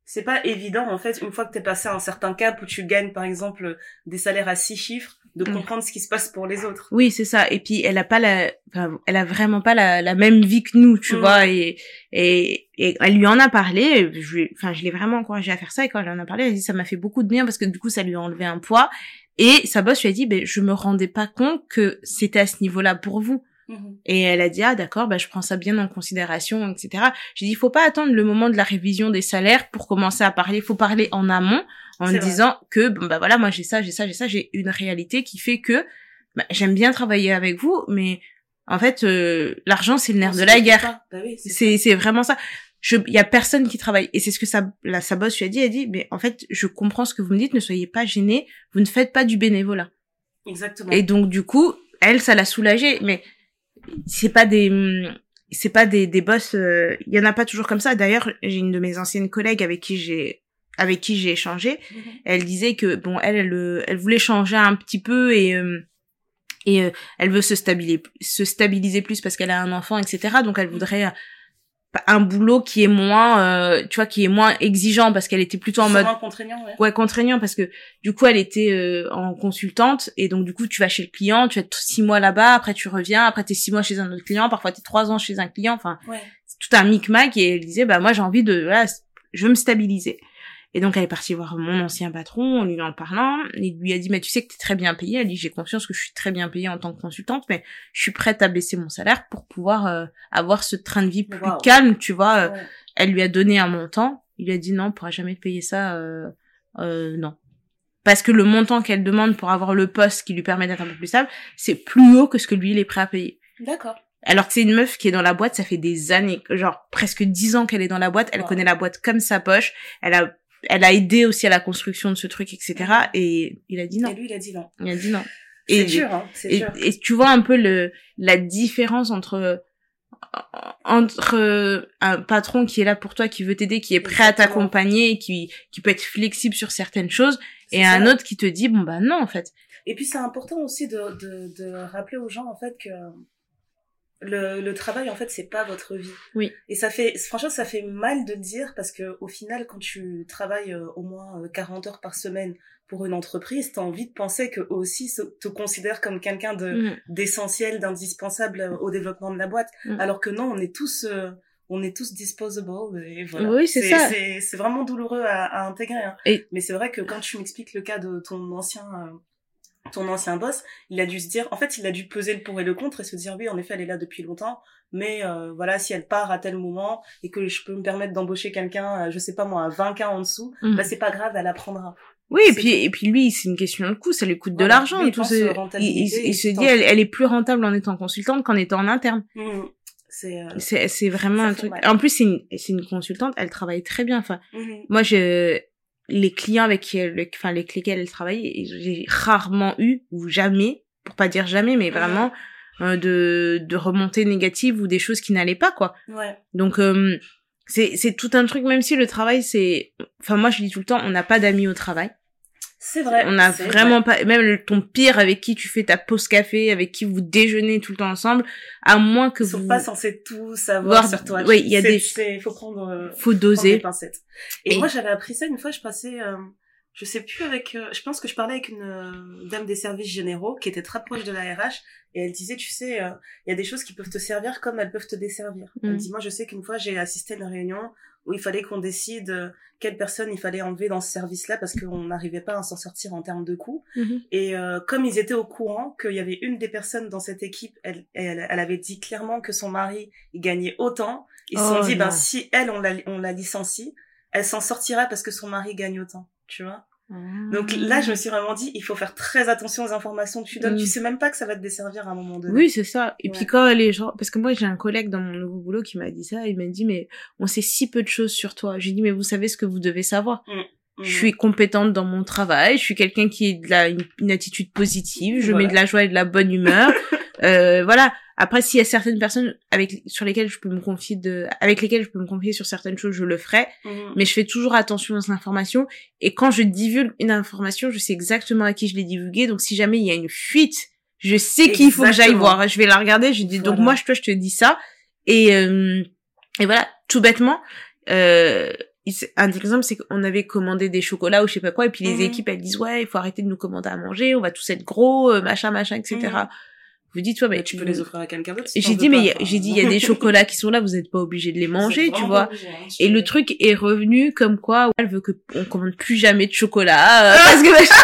C'est pas évident en fait, une fois que t'es passé à un certain cap où tu gagnes par exemple des salaires à six chiffres, de Mm. comprendre ce qui se passe pour les autres. Oui, c'est ça. Et puis elle a pas la, enfin, elle a vraiment pas la, la même vie que nous, tu Mm. vois. Et, et et elle lui en a parlé. Je, enfin, je l'ai vraiment encouragée à faire ça. Et quand elle en a parlé, elle a dit ça m'a fait beaucoup de bien parce que du coup ça lui a enlevé un poids. Et sa boss lui a dit, ben je me rendais pas compte que c'était à ce niveau-là pour vous. Mhm. Et elle a dit ah d'accord, bah je prends ça bien en considération, etc. J'ai dit il faut pas attendre le moment de la révision des salaires pour commencer à parler. Il faut parler en amont en vrai. disant que bon bah voilà moi j'ai ça, j'ai ça, j'ai ça, j'ai une réalité qui fait que bah, j'aime bien travailler avec vous, mais en fait euh, l'argent c'est le nerf On de la guerre. Bah oui, c'est vraiment ça. Je il y a personne qui travaille et c'est ce que sa la sa boss lui a dit. Elle a dit mais en fait je comprends ce que vous me dites, ne soyez pas gênés, vous ne faites pas du bénévolat. Exactement. Et donc du coup, elle, ça l'a soulagée. Mais c'est pas des, hum, c'est pas des, des boss. euh, Il y en a pas toujours comme ça. D'ailleurs, j'ai une de mes anciennes collègues avec qui j'ai, avec qui j'ai échangé. Mhm. Elle disait que bon, elle, elle, euh, elle voulait changer un petit peu et euh, et euh, elle veut se stabiliser, se stabiliser plus parce qu'elle a un enfant, etc. Donc elle voudrait euh, un boulot qui est moins, euh, tu vois, qui est moins exigeant parce qu'elle était plutôt en mode moins contraignant, ouais. ouais contraignant parce que du coup elle était euh, en consultante et donc du coup tu vas chez le client tu es six mois là-bas après tu reviens après t'es six mois chez un autre client parfois t'es trois ans chez un client enfin Ouais. c'est tout un micmac et elle disait bah moi j'ai envie de voilà je veux me stabiliser et donc elle est partie voir mon ancien patron en lui en parlant il lui a dit mais tu sais que t'es très bien payée elle dit j'ai conscience que je suis très bien payée en tant que consultante mais je suis prête à baisser mon salaire pour pouvoir euh, avoir ce train de vie plus Wow. calme tu vois euh, Ouais. elle lui a donné un montant. Il lui a dit non, on pourra jamais te payer ça. Euh, euh, non. Parce que le montant qu'elle demande pour avoir le poste qui lui permet d'être un peu plus stable, c'est plus haut que ce que lui, il est prêt à payer. D'accord. Alors que c'est une meuf qui est dans la boîte, ça fait des années, genre presque dix ans qu'elle est dans la boîte, elle Wow. connaît la boîte comme sa poche, elle a, elle a aidé aussi à la construction de ce truc, etc. Et il a dit non. Et lui, il a dit non. Il a dit non. C'est dur, hein. C'est dur. et tu vois un peu le la différence entre entre un patron qui est là pour toi, qui veut t'aider, qui est prêt à t'accompagner, qui qui peut être flexible sur certaines choses, et un autre qui te dit bon bah non en fait. Et puis c'est important aussi de, de, de rappeler aux gens en fait que le, le travail en fait c'est pas votre vie. Oui. Et ça fait franchement ça fait mal de le dire parce que au final quand tu travailles euh, au moins euh, 40 heures par semaine pour une entreprise, t'as envie de penser que aussi te considèrent comme quelqu'un de Mhm. d'essentiel, d'indispensable euh, au développement de la boîte. Mhm. Alors que non, on est tous euh, on est tous disposable et voilà. Oui, c'est ça. C'est c'est vraiment douloureux à, à intégrer. Hein. Et- Mais c'est vrai que quand tu m'expliques le cas de ton ancien euh, ton ancien boss, il a dû se dire, en fait, il a dû peser le pour et le contre et se dire, oui, en effet, elle est là depuis longtemps, mais euh, voilà, si elle part à tel moment et que je peux me permettre d'embaucher quelqu'un, euh, je sais pas moi, à 20 k en dessous, Mhm. bah c'est pas grave, elle apprendra. Oui, et puis et puis lui, c'est une question de coût, ça lui coûte de l'argent. Il tout ce- il, il- se dit elle, elle est plus rentable en étant consultante qu'en étant en interne. C'est euh, C'est vraiment un truc. mal. En plus c'est une une consultante, elle travaille très bien. Enfin mhm. moi je les clients avec qui elle, enfin avec lesquels elle travaille, j'ai rarement eu ou jamais, pour pas dire jamais, mais vraiment euh, de de remontées négatives ou des choses qui n'allaient pas quoi. ouais, Donc euh, c'est c'est tout un truc même si le travail c'est enfin moi je dis tout le temps on n'a pas d'amis au travail. C'est vrai. On n'a vraiment pas, même ton pire avec qui tu fais ta pause café, avec qui vous déjeunez tout le temps ensemble, à moins que Ils sont vous, pas censés tout savoir Voir- sur toi. oui, il y a des- faut prendre, euh, faut prendre des doser. pincettes. Et, Et- moi, j'avais appris ça une fois, je passais, euh, je sais plus avec, euh, je pense que je parlais avec une euh, dame des services généraux qui était très proche de la RH et elle disait, tu sais, euh, il y a des choses qui peuvent te servir comme elles peuvent te desservir. Elle Mm. dit, moi, je sais qu'une fois, j'ai assisté à une réunion où il fallait qu'on décide euh, quelle personne il fallait enlever dans ce service-là parce qu'on n'arrivait pas à s'en sortir en termes de coûts. Mhm. Et euh, comme ils étaient au courant qu'il y avait une des personnes dans cette équipe, elle, elle, elle avait dit clairement que son mari il gagnait autant. Ils se sont Oh dit, ben si elle on la, on la licencie, elle s'en sortira parce que son mari gagne autant, tu vois. Donc là, je me suis vraiment dit, il faut faire très attention aux informations que tu donnes. Mm. Tu sais même pas que ça va te desservir à un moment donné. Oui, c'est ça. Et Ouais. puis quand les gens, parce que moi j'ai un collègue dans mon nouveau boulot qui m'a dit ça, il m'a dit mais on sait si peu de choses sur toi. J'ai dit mais vous savez ce que vous devez savoir. Mhm. Je suis compétente dans mon travail, je suis quelqu'un qui a de la, une, une attitude positive, je Voilà. mets de la joie et de la bonne humeur. euh, voilà. Après, s'il y a certaines personnes avec sur lesquelles je peux me confier de, avec lesquelles je peux me confier sur certaines choses, je le ferai. Mhm. Mais je fais toujours attention aux informations. Et quand je divulgue une information, je sais exactement à qui je l'ai divulguée. Donc si jamais il y a une fuite, je sais qu'il faut que j'aille voir. Je vais la regarder. Je dis donc moi, je, toi, je te dis ça. Et euh, et voilà, tout bêtement. Euh, un exemple, c'est qu'on avait commandé des chocolats ou je sais pas quoi, et puis les Mhm. équipes elles disent ouais, il faut arrêter de nous commander à manger, on va tous être gros, euh, machin, machin, etc. Vous dites ouais, mais tu peux les offrir à quelqu'un d'autre. si j'ai dit mais pas, il y a- enfin. j'ai dit il y a des chocolats qui sont là, vous n'êtes pas obligés de les manger, tu vois. obligé, hein, Et le truc est revenu comme quoi elle veut que on commande plus jamais de chocolat euh, parce que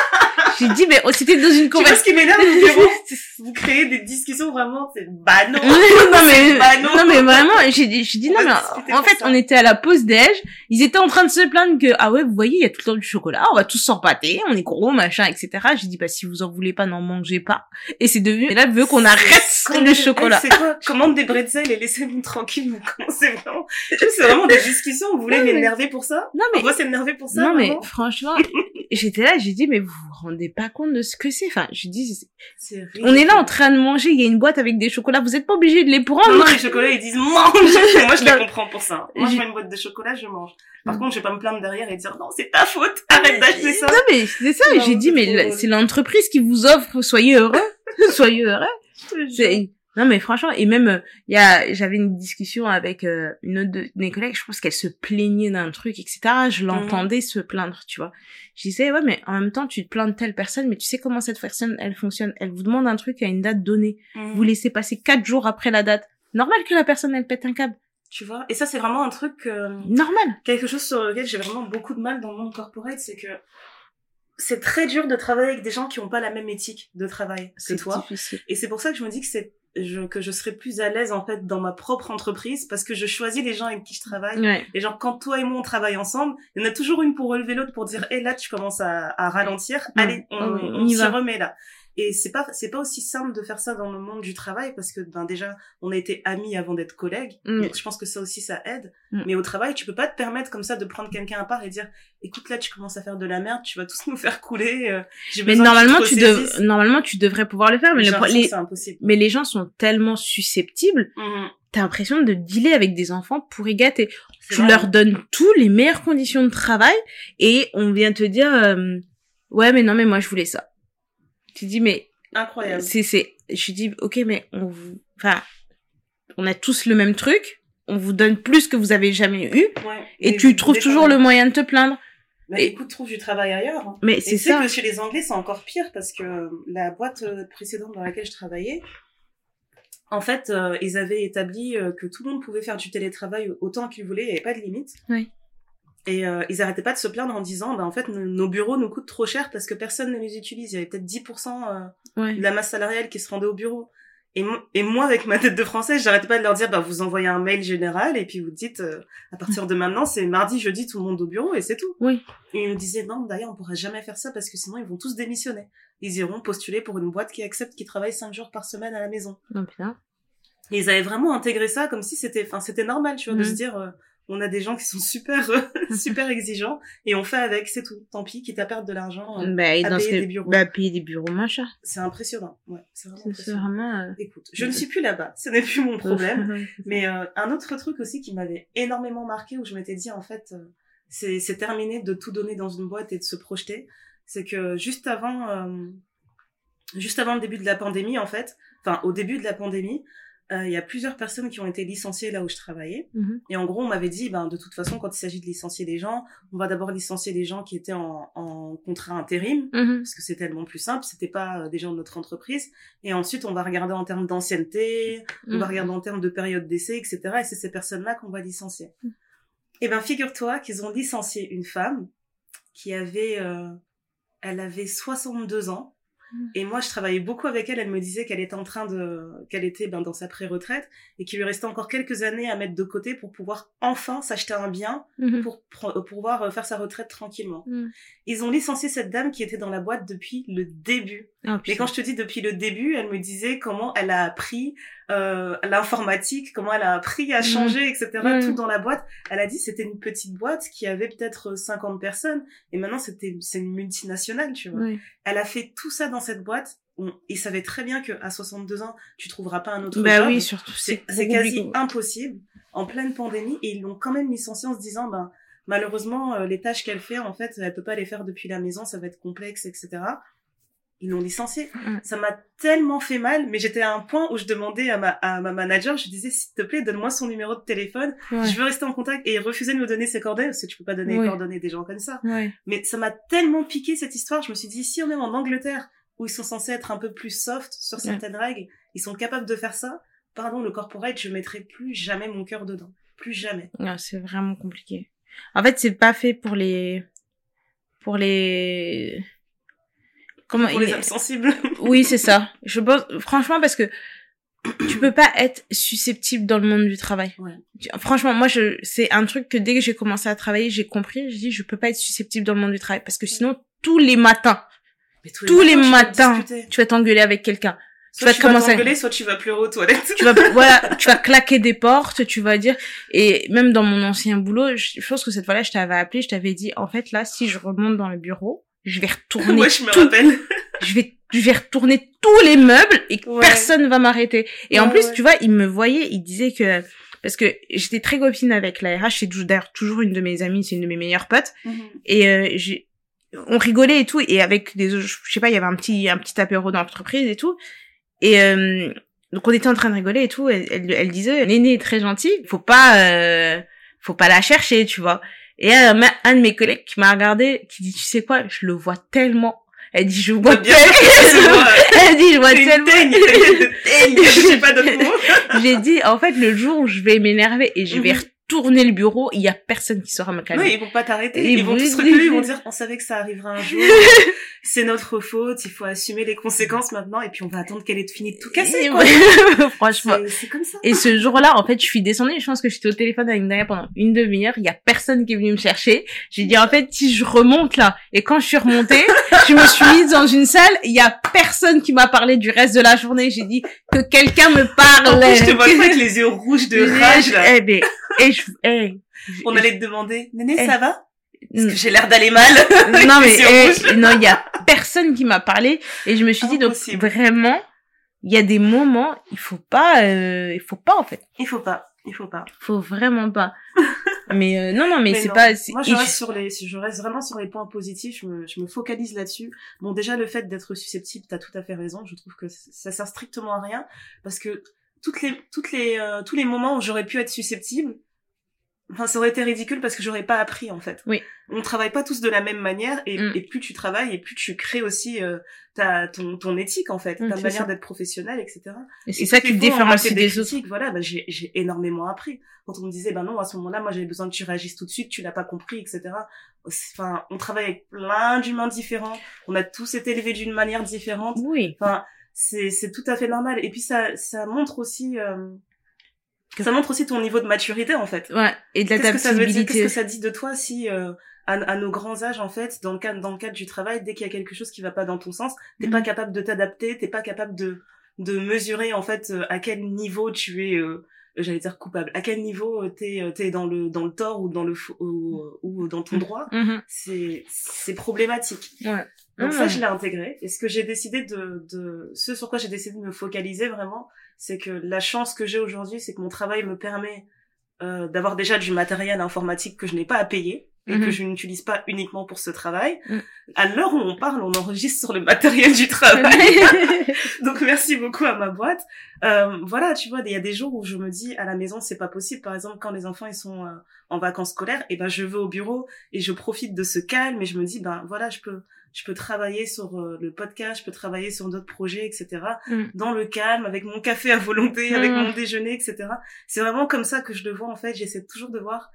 j'ai dit mais oh, c'était dans une Tu vois ce conversation. qui m'énerve Vous créez des discussions vraiment, c'est bah non. non mais Bah non. non mais vraiment j'ai dit j'ai dit On non mais en fait on était à la pause déj ils étaient en train de se plaindre que ah ouais vous voyez il y a tout le temps du chocolat on va tous s'empâter on est gros machin etc j'ai dit bah si vous en voulez pas n'en mangez pas et c'est devenu et là veut qu'on arrête le chocolat C'est quoi? Commande des bretzels et laissez-nous tranquille. C'est vraiment, c'est vraiment des discussions. Vous voulez m'énerver pour ça? non On mais va s'énerver pour ça non mais franchement j'étais là j'ai dit mais vous vous rendez pas compte de ce que c'est enfin je dis C'est On est là en train de manger, il y a une boîte avec des chocolats, vous êtes pas obligé de les prendre. Non, non, les chocolats, ils disent mange. Moi, je les comprends pour ça. Moi, je une boîte de chocolat, je mange. Par Mm. contre, je vais pas me plaindre derrière et dire non, c'est ta faute. Arrête d'acheter ça. Non mais c'est ça, j'ai dit mais c'est l'entreprise qui vous offre, soyez heureux, soyez heureux. Non mais franchement et même euh, il y a j'avais une discussion avec euh, une autre de mes collègues, je pense qu'elle se plaignait d'un truc etc. Je l'entendais se plaindre, tu vois. Je disais ouais mais en même temps tu te plains de telle personne, mais tu sais comment cette personne elle fonctionne. Elle vous demande un truc à une date donnée, Mhm. vous laissez passer quatre jours après la date. Normal que la personne elle pète un câble, Tu vois Et ça, c'est vraiment un truc. euh, normal. quelque chose sur lequel j'ai vraiment beaucoup de mal dans le monde corporate, c'est que c'est très dur de travailler avec des gens qui n'ont pas la même éthique de travail que C'est toi. difficile. Et c'est pour ça que je me dis que c'est je, que je serais plus à l'aise en fait dans ma propre entreprise parce que je choisis les gens avec qui je travaille. Ouais. Et genre quand toi et moi on travaille ensemble, il y en a toujours une pour relever l'autre pour dire hé là tu commences à, à ralentir, allez on, Oh oui, on, on y s'y va. remet là. Et c'est pas c'est pas aussi simple de faire ça dans le monde du travail parce que ben déjà on a été amis avant d'être collègues. Mm. Donc je pense que ça aussi ça aide. Mm. Mais au travail, tu peux pas te permettre comme ça de prendre quelqu'un à part et dire écoute là tu commences à faire de la merde, tu vas tous nous faire couler. euh, Mais normalement, tu dev... normalement, tu devrais pouvoir le faire, mais, le les... que c'est impossible. mais les gens sont tellement susceptibles, Mhm. t'as l'impression de dealer avec des enfants pour y gâter. C'est Tu vrai. leur donnes tous les meilleures conditions de travail et on vient te dire, euh, ouais, mais non, mais moi, je voulais ça. Tu dis, mais incroyable. c'est, c'est, je dis, ok, mais on vous, enfin, on a tous le même truc, on vous donne plus que vous avez jamais eu Ouais. et tu trouves toujours le moyen de te plaindre. Bah, Et- écoute, trouve du travail ailleurs. hein. Mais c'est tu sais ça. que chez les Anglais, c'est encore pire parce que euh, la boîte euh, précédente dans laquelle je travaillais, en fait, euh, ils avaient établi euh, que tout le monde pouvait faire du télétravail autant qu'il voulait, il n'y avait pas de limite. Oui. Et euh, ils arrêtaient pas de se plaindre en disant, bah, en fait, nos, nos bureaux nous coûtent trop cher parce que personne ne les utilise. Il y avait peut-être 10% euh, Ouais. de la masse salariale qui se rendait au bureau. Et, mo- et moi, avec ma tête de française, j'arrêtais pas de leur dire, bah, vous envoyez un mail général et puis vous dites, euh, à partir de maintenant, c'est mardi, jeudi, tout le monde au bureau et c'est tout. Oui. Et ils nous disaient, non, d'ailleurs, on pourra jamais faire ça parce que sinon, ils vont tous démissionner. Ils iront postuler pour une boîte qui accepte qu'ils travaillent cinq jours par semaine à la maison. Non, putain. Et ils avaient vraiment intégré ça comme si c'était, enfin, c'était normal, tu vois, de Mhm. se dire, euh, on a des gens qui sont super, euh, super exigeants et on fait avec, c'est tout. Tant pis, quitte à perdre de l'argent. euh, Bah, et à dans payer des bureaux. bah, payer des bureaux, machin. C'est impressionnant. Ouais, c'est vraiment impressionnant. vraiment, euh, Écoute, je ne suis plus là-bas. Ce n'est plus mon problème. Mais euh, un autre truc aussi qui m'avait énormément marqué, où je m'étais dit, en fait, euh, c'est c'est terminé de tout donner dans une boîte et de se projeter, c'est que juste avant, juste avant le début de la pandémie, en fait, enfin au début de la pandémie, euh, il y a plusieurs personnes qui ont été licenciées là où je travaillais. Mhm. Et en gros, on m'avait dit, ben, de toute façon, quand il s'agit de licencier des gens, on va d'abord licencier des gens qui étaient en, en contrat intérim, Mhm. parce que c'est tellement plus simple, c'était pas euh, des gens de notre entreprise. Et ensuite, on va regarder en termes d'ancienneté, on va Mhm. regarder en termes de période d'essai, etc. Et c'est ces personnes-là qu'on va licencier. Et ben, figure-toi qu'ils ont licencié une femme qui avait, euh, elle avait 62 ans. Mm. Et moi, je travaillais beaucoup avec elle. Elle me disait qu'elle était en train de, qu'elle était ben, dans sa pré-retraite et qu'il lui restait encore quelques années à mettre de côté pour pouvoir enfin s'acheter un bien Mhm. pour, pour pouvoir euh, faire sa retraite tranquillement. Mhm. Ils ont licencié cette dame qui était dans la boîte depuis le début. Oh, Mais quand je te dis depuis le début, elle me disait comment elle a appris euh, l'informatique, comment elle a appris à Mhm. changer, etc. Tout dans la boîte. Elle a dit c'était une petite boîte qui avait peut-être 50 personnes et maintenant c'était c'est une multinationale, tu vois. Elle a fait tout ça dans cette boîte. On, il savait très bien que à 62 ans, tu trouveras pas un autre Bah job. oui, surtout. C'est quasi impossible en pleine pandémie et ils l'ont quand même licenciée en se disant ben malheureusement euh, les tâches qu'elle fait en fait elle peut pas les faire depuis la maison ça va être complexe etc ils l'ont licenciée Mm. ça m'a tellement fait mal mais j'étais à un point où je demandais à ma à ma manager je disais s'il te plaît donne-moi son numéro de téléphone Ouais. je veux rester en contact et il refusait de me donner ses coordonnées parce que tu peux pas donner Oui. les coordonnées des gens comme ça mais ça m'a tellement piqué cette histoire je me suis dit si même en Angleterre où ils sont censés être un peu plus soft sur Ouais. certaines règles ils sont capables de faire ça pardon, le corporate, je mettrai plus jamais mon cœur dedans. Plus jamais. Non, c'est vraiment compliqué. En fait, c'est pas fait pour les, pour les, comment Pour il les est- âmes sensibles. Oui, c'est ça. Je pense, franchement, parce que tu peux pas être susceptible dans le monde du travail. Ouais. Tu- Franchement, moi, je, c'est un truc que dès que j'ai commencé à travailler, j'ai compris. Je dis, je peux pas être susceptible dans le monde du travail parce que sinon, tous les matins, Mais tous les tu vas matins, tu vas t'engueuler avec quelqu'un. Soit vas tu vas t'engueuler, soit tu vas pleurer aux toilettes. Tu vas, voilà, tu vas claquer des portes, tu vas dire, et même dans mon ancien boulot, je, je pense que cette fois-là, je t'avais appelé, je t'avais dit, en fait, là, si je remonte dans le bureau, je vais retourner Moi, je me tout, rappelle. je vais, je vais retourner tous les meubles et Ouais. personne va m'arrêter. Et en plus, ouais. tu vois, il me voyait, il disait que, parce que j'étais très copine avec la RH, c'est d'ailleurs toujours une de mes amies, c'est une de mes meilleures potes, Mhm. et euh, j'ai, on rigolait et tout, et avec des, je sais pas, il y avait un petit, un petit apéro d'entreprise et tout, et euh, donc on était en train de rigoler et tout, elle, elle, elle disait, l'aîné est très gentil, faut pas, euh, faut pas la chercher, tu vois. Et un, de mes collègues qui m'a regardé, qui dit, tu sais quoi, je le vois tellement. Elle dit, je vois que c'est tellement. Elle dit, je vois tellement. J'ai dit, en fait, le jour où je vais m'énerver et je vais Retourner le bureau, il y a personne qui saura me calmer. Oui, ils vont pas t'arrêter. Et Ils vont tous reculer, ils vont dire, on savait que ça arriverait un jour. C'est notre faute, il faut assumer les conséquences maintenant, et puis on va attendre qu'elle ait fini de tout casser, quoi. Franchement. C'est- comme ça. Et ce jour-là, en fait, je suis descendue, je pense que j'étais au téléphone avec Naya pendant une demi-heure, il y a personne qui est venu me chercher. J'ai dit, en fait, si je remonte là, et quand je suis remontée, je me suis mise dans une salle, il y a personne qui m'a parlé du reste de la journée. J'ai dit que quelqu'un me En parle. plus, je te vois avec les yeux rouges de rage, là. Eh ben, et je, On allait te demander, Néné, ça va? Parce que j'ai l'air d'aller mal. non mais eh, non il y a personne qui m'a parlé et je me suis dit donc vraiment il y a des moments il faut pas euh, il faut pas en fait Il faut pas, il faut pas. faut vraiment pas mais euh, non non mais, Mais c'est pas Moi, je reste sur les, je reste vraiment sur les points positifs. Je me, je me focalise là-dessus. Bon, déjà, le fait d'être susceptible, t'as tout à fait raison. Je trouve que ça sert strictement à rien parce que toutes les, toutes les, euh, tous les moments où j'aurais pu être susceptible, enfin, ça aurait été ridicule parce que j'aurais pas appris, en fait. Oui. On travaille pas tous de la même manière et, Mm. et plus tu travailles et plus tu crées aussi euh, ta, ton, ton éthique, en fait, Mm, ta manière d'être professionnel, etc. et c'est Et ça qui te différencie fait des autres Voilà, bah, j'ai, j'ai énormément appris. Quand on me disait, bah non, à ce moment-là, moi, j'avais besoin que tu réagisses tout de suite, tu l'as pas compris, etc. Enfin, on travaille avec plein d'humains différents. On a tous été élevés d'une manière différente. oui Enfin, c'est, c'est tout à fait normal. Et puis, ça, ça montre aussi, euh, Que- ça montre aussi ton niveau de maturité, en fait. ouais et de Qu'est-ce que ça veut dire? Qu'est-ce l'adaptabilité que ça dit de toi si, euh, à, à nos grands âges, en fait, dans le cadre, dans le cadre du travail, dès qu'il y a quelque chose qui va pas dans ton sens, t'es Mhm. pas capable de t'adapter, t'es pas capable de, de mesurer, en fait, euh, à quel niveau tu es, euh, j'allais dire coupable, à quel niveau euh, t'es, euh, t'es dans le, dans le tort ou dans le, faux- ou, ou dans ton Mhm. droit. Mhm. C'est, c'est problématique. ouais Donc ça, je l'ai intégré. Et ce que j'ai décidé de, de, ce sur quoi j'ai décidé de me focaliser vraiment, c'est que la chance que j'ai aujourd'hui, c'est que mon travail me permet euh, d'avoir déjà du matériel informatique que je n'ai pas à payer. Et que Mhm. je n'utilise pas uniquement pour ce travail. Mhm. À l'heure où on parle, on enregistre sur le matériel du travail. Donc merci beaucoup à ma boîte. Euh, voilà, tu vois, il y a des jours où je me dis à la maison c'est pas possible. Par exemple, quand les enfants ils sont euh, en vacances scolaires, et ben je vais au bureau et je profite de ce calme et je me dis ben voilà, je peux je peux travailler sur euh, le podcast, je peux travailler sur d'autres projets, etc. Mm. Dans le calme, avec mon café à volonté, avec Mm. mon déjeuner, etc. C'est vraiment comme ça que je le vois en fait. J'essaie toujours de voir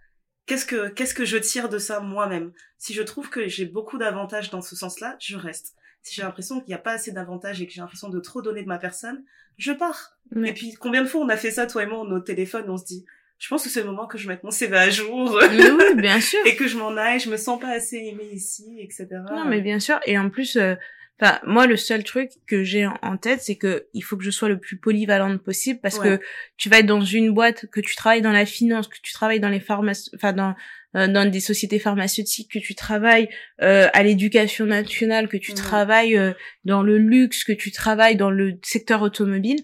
qu'est-ce que qu'est-ce que je tire de ça moi-même? Si je trouve que j'ai beaucoup d'avantages dans ce sens-là, je reste. Si j'ai l'impression qu'il n'y a pas assez d'avantages et que j'ai l'impression de trop donner de ma personne, je pars. Et puis combien de fois on a fait ça toi et moi, nos téléphones, on se dit, je pense que c'est le moment que je mette mon CV à jour Mais oui, bien sûr. et que je m'en aille, je me sens pas assez aimée ici, etc. Non, mais bien sûr. Et en plus, euh, enfin, moi, le seul truc que j'ai en- tête, c'est que il faut que je sois le plus polyvalente possible parce Ouais. que tu vas être dans une boîte, que tu travailles dans la finance, que tu travailles dans les pharmacies, enfin, dans, euh, dans des sociétés pharmaceutiques, que tu travailles euh, à l'éducation nationale, que tu Mhm. travailles euh, dans le luxe, que tu travailles dans le secteur automobile.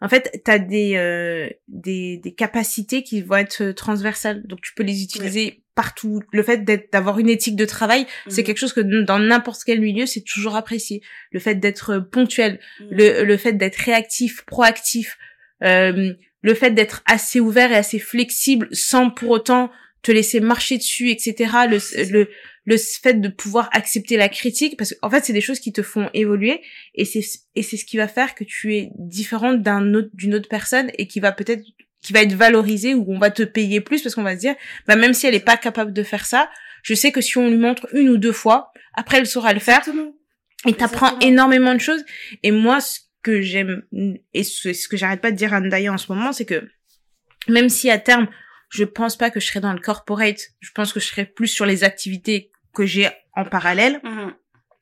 En fait, tu as des, euh, des, des capacités qui vont être euh, transversales. Donc, tu peux les utiliser partout. Le fait d'être, d'avoir une éthique de travail, c'est Mhm. quelque chose que dans n'importe quel milieu, c'est toujours apprécié. Le fait d'être euh, ponctuel, Mhm. le, le fait d'être réactif, proactif, euh, le fait d'être assez ouvert et assez flexible sans pour autant te laisser marcher dessus, etc. Le, le, le fait de pouvoir accepter la critique, parce qu'en fait, c'est des choses qui te font évoluer et c'est et c'est ce qui va faire que tu es différente d'un autre d'une autre personne et qui va peut-être qui va être valorisée ou on va te payer plus parce qu'on va se dire bah même si elle est pas capable de faire ça, je sais que si on lui montre une ou deux fois, après elle saura le faire Exactement. et t'apprends énormément de choses. Et moi, ce que j'aime, et ce, ce que j'arrête pas de dire à Ndaya en ce moment, c'est que même si à terme, je pense pas que je serai dans le corporate, je pense que je serai plus sur les activités que j'ai en parallèle. Mhm.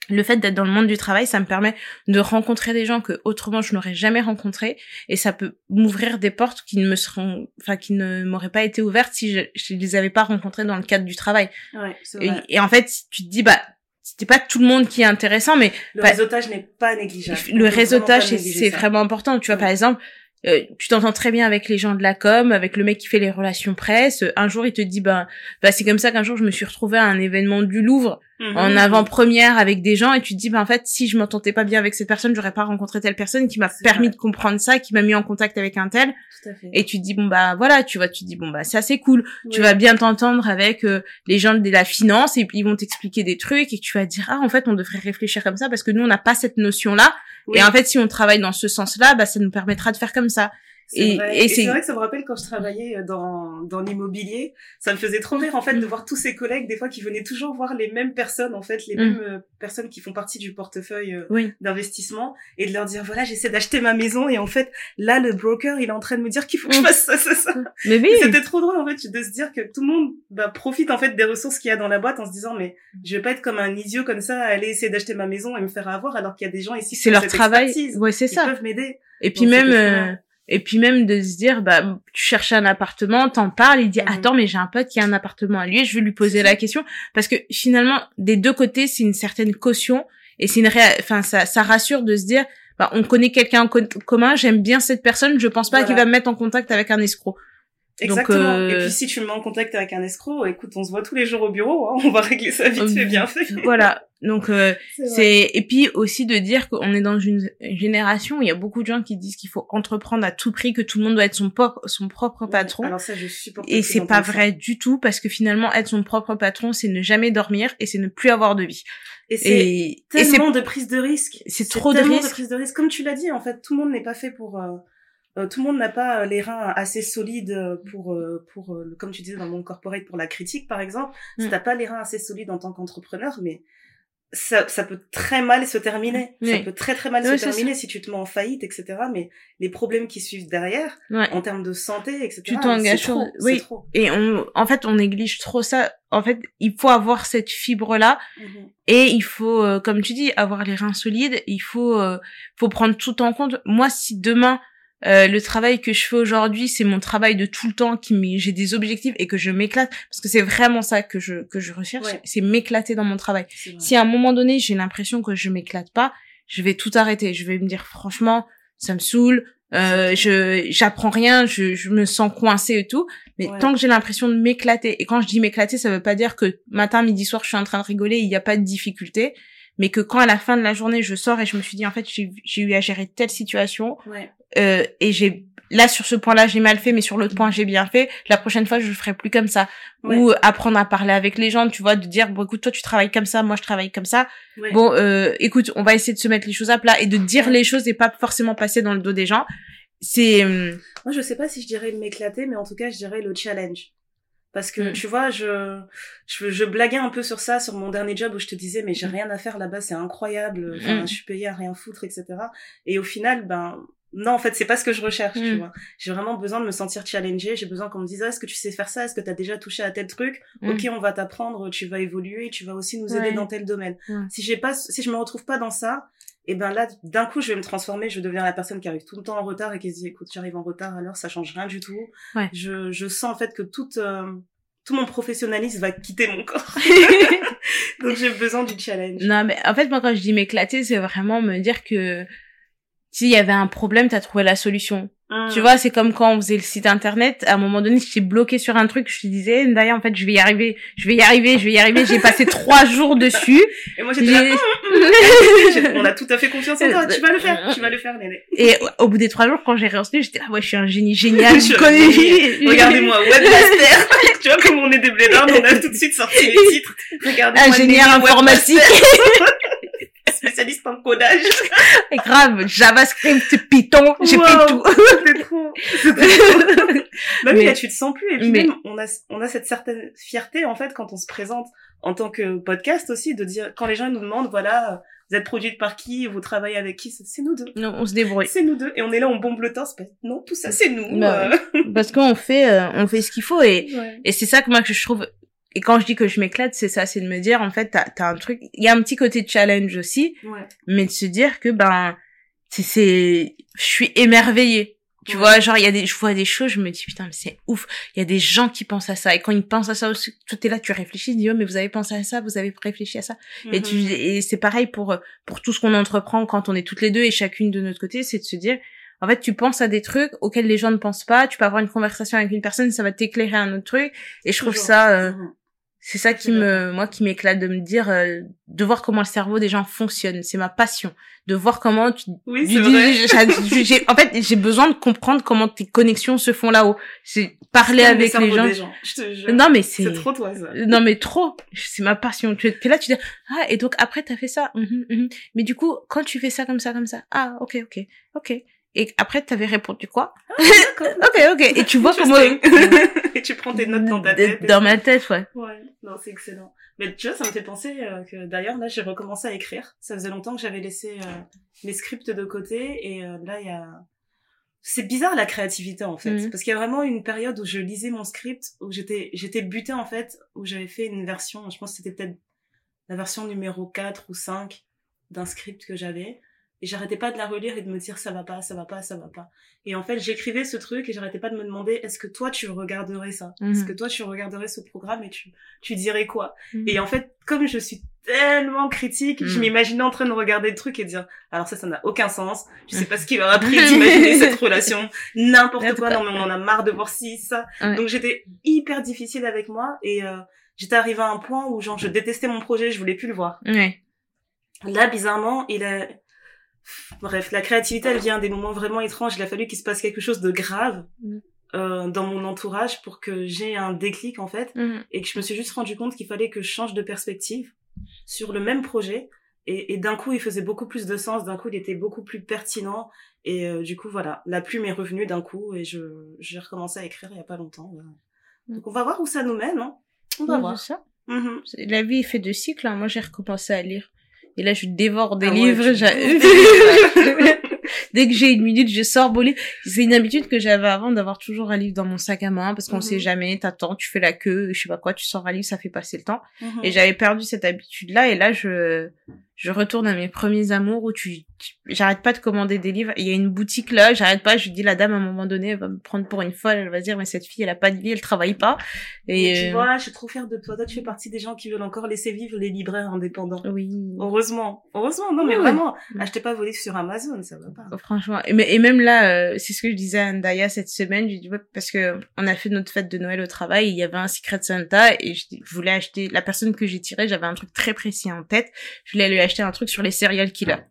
Le fait d'être dans le monde du travail, ça me permet de rencontrer des gens que autrement je n'aurais jamais rencontrés et ça peut m'ouvrir des portes qui ne me seront, enfin, qui ne m'auraient pas été ouvertes si je, je les avais pas rencontrées dans le cadre du travail. Ouais, Et, et en fait, tu te dis, bah, c'était pas tout le monde qui est intéressant, mais Le bah, réseautage n'est pas négligeable. Le réseautage, c'est vraiment important. Tu vois, Ouais. par exemple, euh, tu t'entends très bien avec les gens de la com, avec le mec qui fait les relations presse. Un jour, il te dit, ben, bah, c'est comme ça qu'un jour, je me suis retrouvée à un événement du Louvre Mhm. en avant-première avec des gens et tu te dis, ben, en fait, si je m'entendais pas bien avec cette personne, j'aurais pas rencontré telle personne qui m'a permis vrai. de comprendre ça, qui m'a mis en contact avec un tel. Tout à fait. Et tu te dis, bon, bah, voilà, tu vois, tu te dis, bon, bah, ça, c'est cool. Tu vas bien t'entendre avec euh, les gens de la finance et puis ils vont t'expliquer des trucs et tu vas dire, ah, en fait, on devrait réfléchir comme ça parce que nous, on n'a pas cette notion-là. Oui. Et en fait, si on travaille dans ce sens-là, bah, ça nous permettra de faire comme ça. C'est Et- vrai. et Et, c'est- vrai que ça me rappelle quand je travaillais euh, dans, dans l'immobilier, ça me faisait trop rire en fait de voir tous ces collègues des fois qui venaient toujours voir les mêmes personnes en fait, les Mm. mêmes euh, personnes qui font partie du portefeuille euh, Oui. d'investissement et de leur dire voilà j'essaie d'acheter ma maison et en fait là le broker il est en train de me dire qu'il faut que je Mm. fasse ça ça ça. Mais oui. C'était trop drôle en fait de se dire que tout le monde bah, profite en fait des ressources qu'il y a dans la boîte en se disant mais je vais pas être comme un idiot comme ça à aller essayer d'acheter ma maison et me faire avoir alors qu'il y a des gens ici qui C'est leur travail. expertise. Ouais, c'est Ils ça. peuvent m'aider. Et puis Donc, même, euh, et puis même de se dire, bah, tu cherches un appartement, t'en parles, il dit, Mhm. attends, mais j'ai un pote qui a un appartement à lui, je vais lui poser la question. Parce que finalement, des deux côtés, c'est une certaine caution et c'est une ré- enfin, ça, ça rassure de se dire, bah, on connaît quelqu'un en co- commun, j'aime bien cette personne, je pense pas Voilà. qu'il va me mettre en contact avec un escroc. Exactement. euh, Et puis si tu me mets en contact avec un escroc, écoute, on se voit tous les jours au bureau, hein, on va régler ça vite fait, bien fait. Voilà. Donc, euh, C'est et puis aussi de dire qu'on est dans une génération où il y a beaucoup de gens qui disent qu'il faut entreprendre à tout prix, que tout le monde doit être son, son propre patron. Alors ça, je supporte Et c'est pas vrai du tout parce que finalement être son propre patron c'est ne jamais dormir et c'est ne plus avoir de vie. Et c'est Et, et tellement de prise de risque. c'est trop de tellement risques. prise de risque. Comme tu l'as dit, en fait, tout le monde n'est pas fait pour. euh, euh, tout le monde n'a pas euh, les reins assez solides euh, pour, pour comme tu disais dans le monde corporate, pour la critique, par exemple. Si Mm. t'as pas les reins assez solides en tant qu'entrepreneur, mais ça, ça peut très mal se terminer. Ça peut très très mal Oui, se terminer si tu te mets en faillite, etc. Mais les problèmes qui suivent derrière, Ouais. en termes de santé, etc. Tu t'engages sur- trop, oui. trop. Et on, en fait, on néglige trop ça. En fait, il faut avoir cette fibre-là Mhm. et il faut, euh, comme tu dis, avoir les reins solides. Il faut, euh, faut prendre tout en compte. Moi, si demain euh, le travail que je fais aujourd'hui, c'est mon travail de tout le temps, qui m'y- j'ai des objectifs et que je m'éclate, parce que c'est vraiment ça que je que je recherche, Ouais. c'est m'éclater dans mon travail. Si à un moment donné j'ai l'impression que je m'éclate pas, je vais tout arrêter. Je vais me dire franchement, ça me saoule, euh, je j'apprends rien, je, je me sens coincée et tout. Mais Ouais. tant que j'ai l'impression de m'éclater, et quand je dis m'éclater, ça veut pas dire que matin, midi, soir, je suis en train de rigoler, il n'y a pas de difficulté, mais que quand à la fin de la journée, je sors et je me suis dit, en fait, j'ai eu à gérer telle situation, Ouais. euh, et j'ai là sur ce point-là j'ai mal fait mais sur l'autre point j'ai bien fait la prochaine fois je le ferai plus comme ça Ouais. ou apprendre à parler avec les gens tu vois de dire bon écoute toi tu travailles comme ça moi je travaille comme ça Ouais. bon euh, écoute on va essayer de se mettre les choses à plat et de dire les choses et pas forcément passer dans le dos des gens c'est euh, Moi, je sais pas si je dirais m'éclater, mais en tout cas, je dirais le challenge. Parce que, Mm. tu vois, je, je, je blaguais un peu sur ça, sur mon dernier job où je te disais, mais j'ai rien à faire là-bas, c'est incroyable. Enfin, Mm. je suis payée à rien foutre, etc. Et au final, ben, non, en fait, c'est pas ce que je recherche, tu Mm. vois. J'ai vraiment besoin de me sentir challengée. J'ai besoin qu'on me dise, ah, est-ce que tu sais faire ça? Est-ce que t'as déjà touché à tel truc? Mm. Ok, on va t'apprendre, tu vas évoluer, tu vas aussi nous aider Ouais. dans tel domaine. Si j'ai pas, si je me retrouve pas dans ça, et ben là, d'un coup, je vais me transformer, je deviens la personne qui arrive tout le temps en retard et qui se dit, écoute, j'arrive en retard, alors ça change rien du tout. Ouais. Je, je sens en fait que tout, euh, tout mon professionnalisme va quitter mon corps. Donc j'ai besoin du challenge. non mais en fait moi quand je dis m'éclater c'est vraiment me dire que s'il y avait un problème t'as trouvé la solution Hum. Tu vois, c'est comme quand on faisait le site internet, à un moment donné, j'étais bloqué sur un truc, je te disais, d'ailleurs, en fait, je vais y arriver, je vais y arriver, je vais y arriver, j'ai passé trois jours dessus. Et moi j'étais là, on a tout à fait confiance en toi, tu vas le faire, tu vas le faire, Néné. Et au bout des trois jours, quand j'ai réenseigné, j'étais là, ouais, je suis un génie génial. Je connais-. Regardez-moi, webmaster. tu vois, comme on est des blédards, on a tout de suite sorti les titres. Regardez-moi, Ingénieur informatique. Spécialiste en codage. Et grave, JavaScript, Python, j'ai Wow. fait tout. C'était trop. C'était trop. Oui, Mais- là, tu te sens plus. Et puis mais- même, on a, on a cette certaine fierté, en fait, quand on se présente en tant que podcast aussi, de dire, quand les gens nous demandent, voilà, vous êtes produite par qui, vous travaillez avec qui, c'est c'est nous deux. Non, on se débrouille. C'est nous deux. Et on est là, on bombe le temps, c'est pas, non, tout ça, c'est nous. Bah euh. Parce qu'on fait, euh, on fait ce qu'il faut et, Ouais. et c'est ça que moi que je trouve, et quand je dis que je m'éclate, c'est ça, c'est de me dire, en fait, t'as, t'as un truc, il y a un petit côté challenge aussi, Ouais. mais de se dire que, ben, c'est, c'est, je suis émerveillée. Tu Ouais. vois, genre, il y a des, je vois des choses, je me dis, putain, mais c'est ouf. Il y a des gens qui pensent à ça. Et quand ils pensent à ça aussi, tout est là, tu réfléchis, tu dis, oh, mais vous avez pensé à ça, vous avez réfléchi à ça. Et tu, Mhm. et c'est pareil pour, pour tout ce qu'on entreprend quand on est toutes les deux et chacune de notre côté, c'est de se dire, en fait, tu penses à des trucs auxquels les gens ne pensent pas, tu peux avoir une conversation avec une personne, ça va t'éclairer un autre truc. Et je trouve Toujours. ça, euh, Mhm. C'est ça qui C'est me, moi, qui m'éclate de me dire, euh, de voir comment le cerveau des gens fonctionne. C'est ma passion. De voir comment tu, Oui, c'est vrai. en fait, j'ai besoin de comprendre comment tes connexions se font là-haut. C'est parler Comme avec les gens. des gens. Je te jure. Non, mais c'est, C'est trop toi, ça. non mais trop, c'est ma passion. Tu es là, tu dis ah et donc après t'as fait ça. Mhm, mhm. Mais du coup quand tu fais ça comme ça comme ça, ah ok ok ok. Et après t'avais répondu quoi D'accord. Ok ok. Et tu vois comment. Et tu prends tes notes dans ta tête. dans ma tête ouais. Ouais, non, c'est excellent. Mais tu vois, ça me fait penser euh, que d'ailleurs, là, j'ai recommencé à écrire. Ça faisait longtemps que j'avais laissé euh, mes scripts de côté et euh, là, il y a... C'est bizarre la créativité en fait, Mhm. parce qu'il y a vraiment une période où je lisais mon script, où j'étais j'étais butée en fait, où j'avais fait une version, je pense que c'était peut-être la version numéro 4 ou 5 d'un script que j'avais, et j'arrêtais pas de la relire et de me dire ça va pas, ça va pas, ça va pas. Et en fait, j'écrivais ce truc et j'arrêtais pas de me demander est-ce que toi tu regarderais ça? Est-ce Mhm. que toi tu regarderais ce programme et tu, tu dirais quoi? Mhm. Et en fait, comme je suis tellement critique, je Mhm. m'imaginais en train de regarder le truc et de dire alors ça, ça n'a aucun sens. Je sais pas ce qui leur a pris d'imaginer cette relation. N'importe quoi. Non mais on en a marre de voir ci, ça. Ouais. Donc j'étais hyper difficile avec moi et euh, j'étais arrivée à un point où genre je détestais mon projet, je voulais plus le voir. Ouais. Là, bizarrement, il a... Bref, la créativité, elle vient des moments vraiment étranges. Il a fallu qu'il se passe quelque chose de grave Mm. euh, dans mon entourage pour que j'ai un déclic, en fait, Mhm. et que je me suis juste rendu compte qu'il fallait que je change de perspective sur le même projet. Et, et d'un coup, il faisait beaucoup plus de sens. D'un coup, il était beaucoup plus pertinent. Et euh, du coup, voilà, la plume est revenue d'un coup et je j'ai recommencé à écrire il y a pas longtemps. voilà. Mm. Donc on va voir où ça nous mène. Hein. On va voir. ça. Mhm. La vie est faite de cycles. hein. Moi j'ai recommencé à lire. Et là je dévore des Ah livres. Dès que j'ai une minute, je sors mon livre. C'est une habitude que j'avais avant d'avoir toujours un livre dans mon sac à main parce qu'on Mhm. sait jamais, t'attends, tu fais la queue, je sais pas quoi, tu sors un livre, ça fait passer le temps. Mhm. Et j'avais perdu cette habitude-là et là je je retourne à mes premiers amours où tu, tu- j'arrête pas de commander des livres. Il y a une boutique là, j'arrête pas. Je dis la dame à un moment donné, elle va me prendre pour une folle. Elle va dire mais cette fille, elle a pas de vie, elle travaille pas. Et Et tu euh, vois, je suis trop fière de toi. Toi, tu fais partie des gens qui veulent encore laisser vivre les libraires indépendants. oui. Heureusement. Heureusement. Non, mais vraiment. Mm. Achetez pas vos livres sur Amazon, ça va pas. Franchement, et, même là, euh, c'est ce que je disais à Andaya cette semaine. J'ai dit ouais, parce que on a fait notre fête de Noël au travail. Il y avait un Secret Santa et je, dis- je voulais acheter la personne que j'ai tirée. J'avais un truc très précis en tête. Je voulais lui acheter un truc sur les serial killers.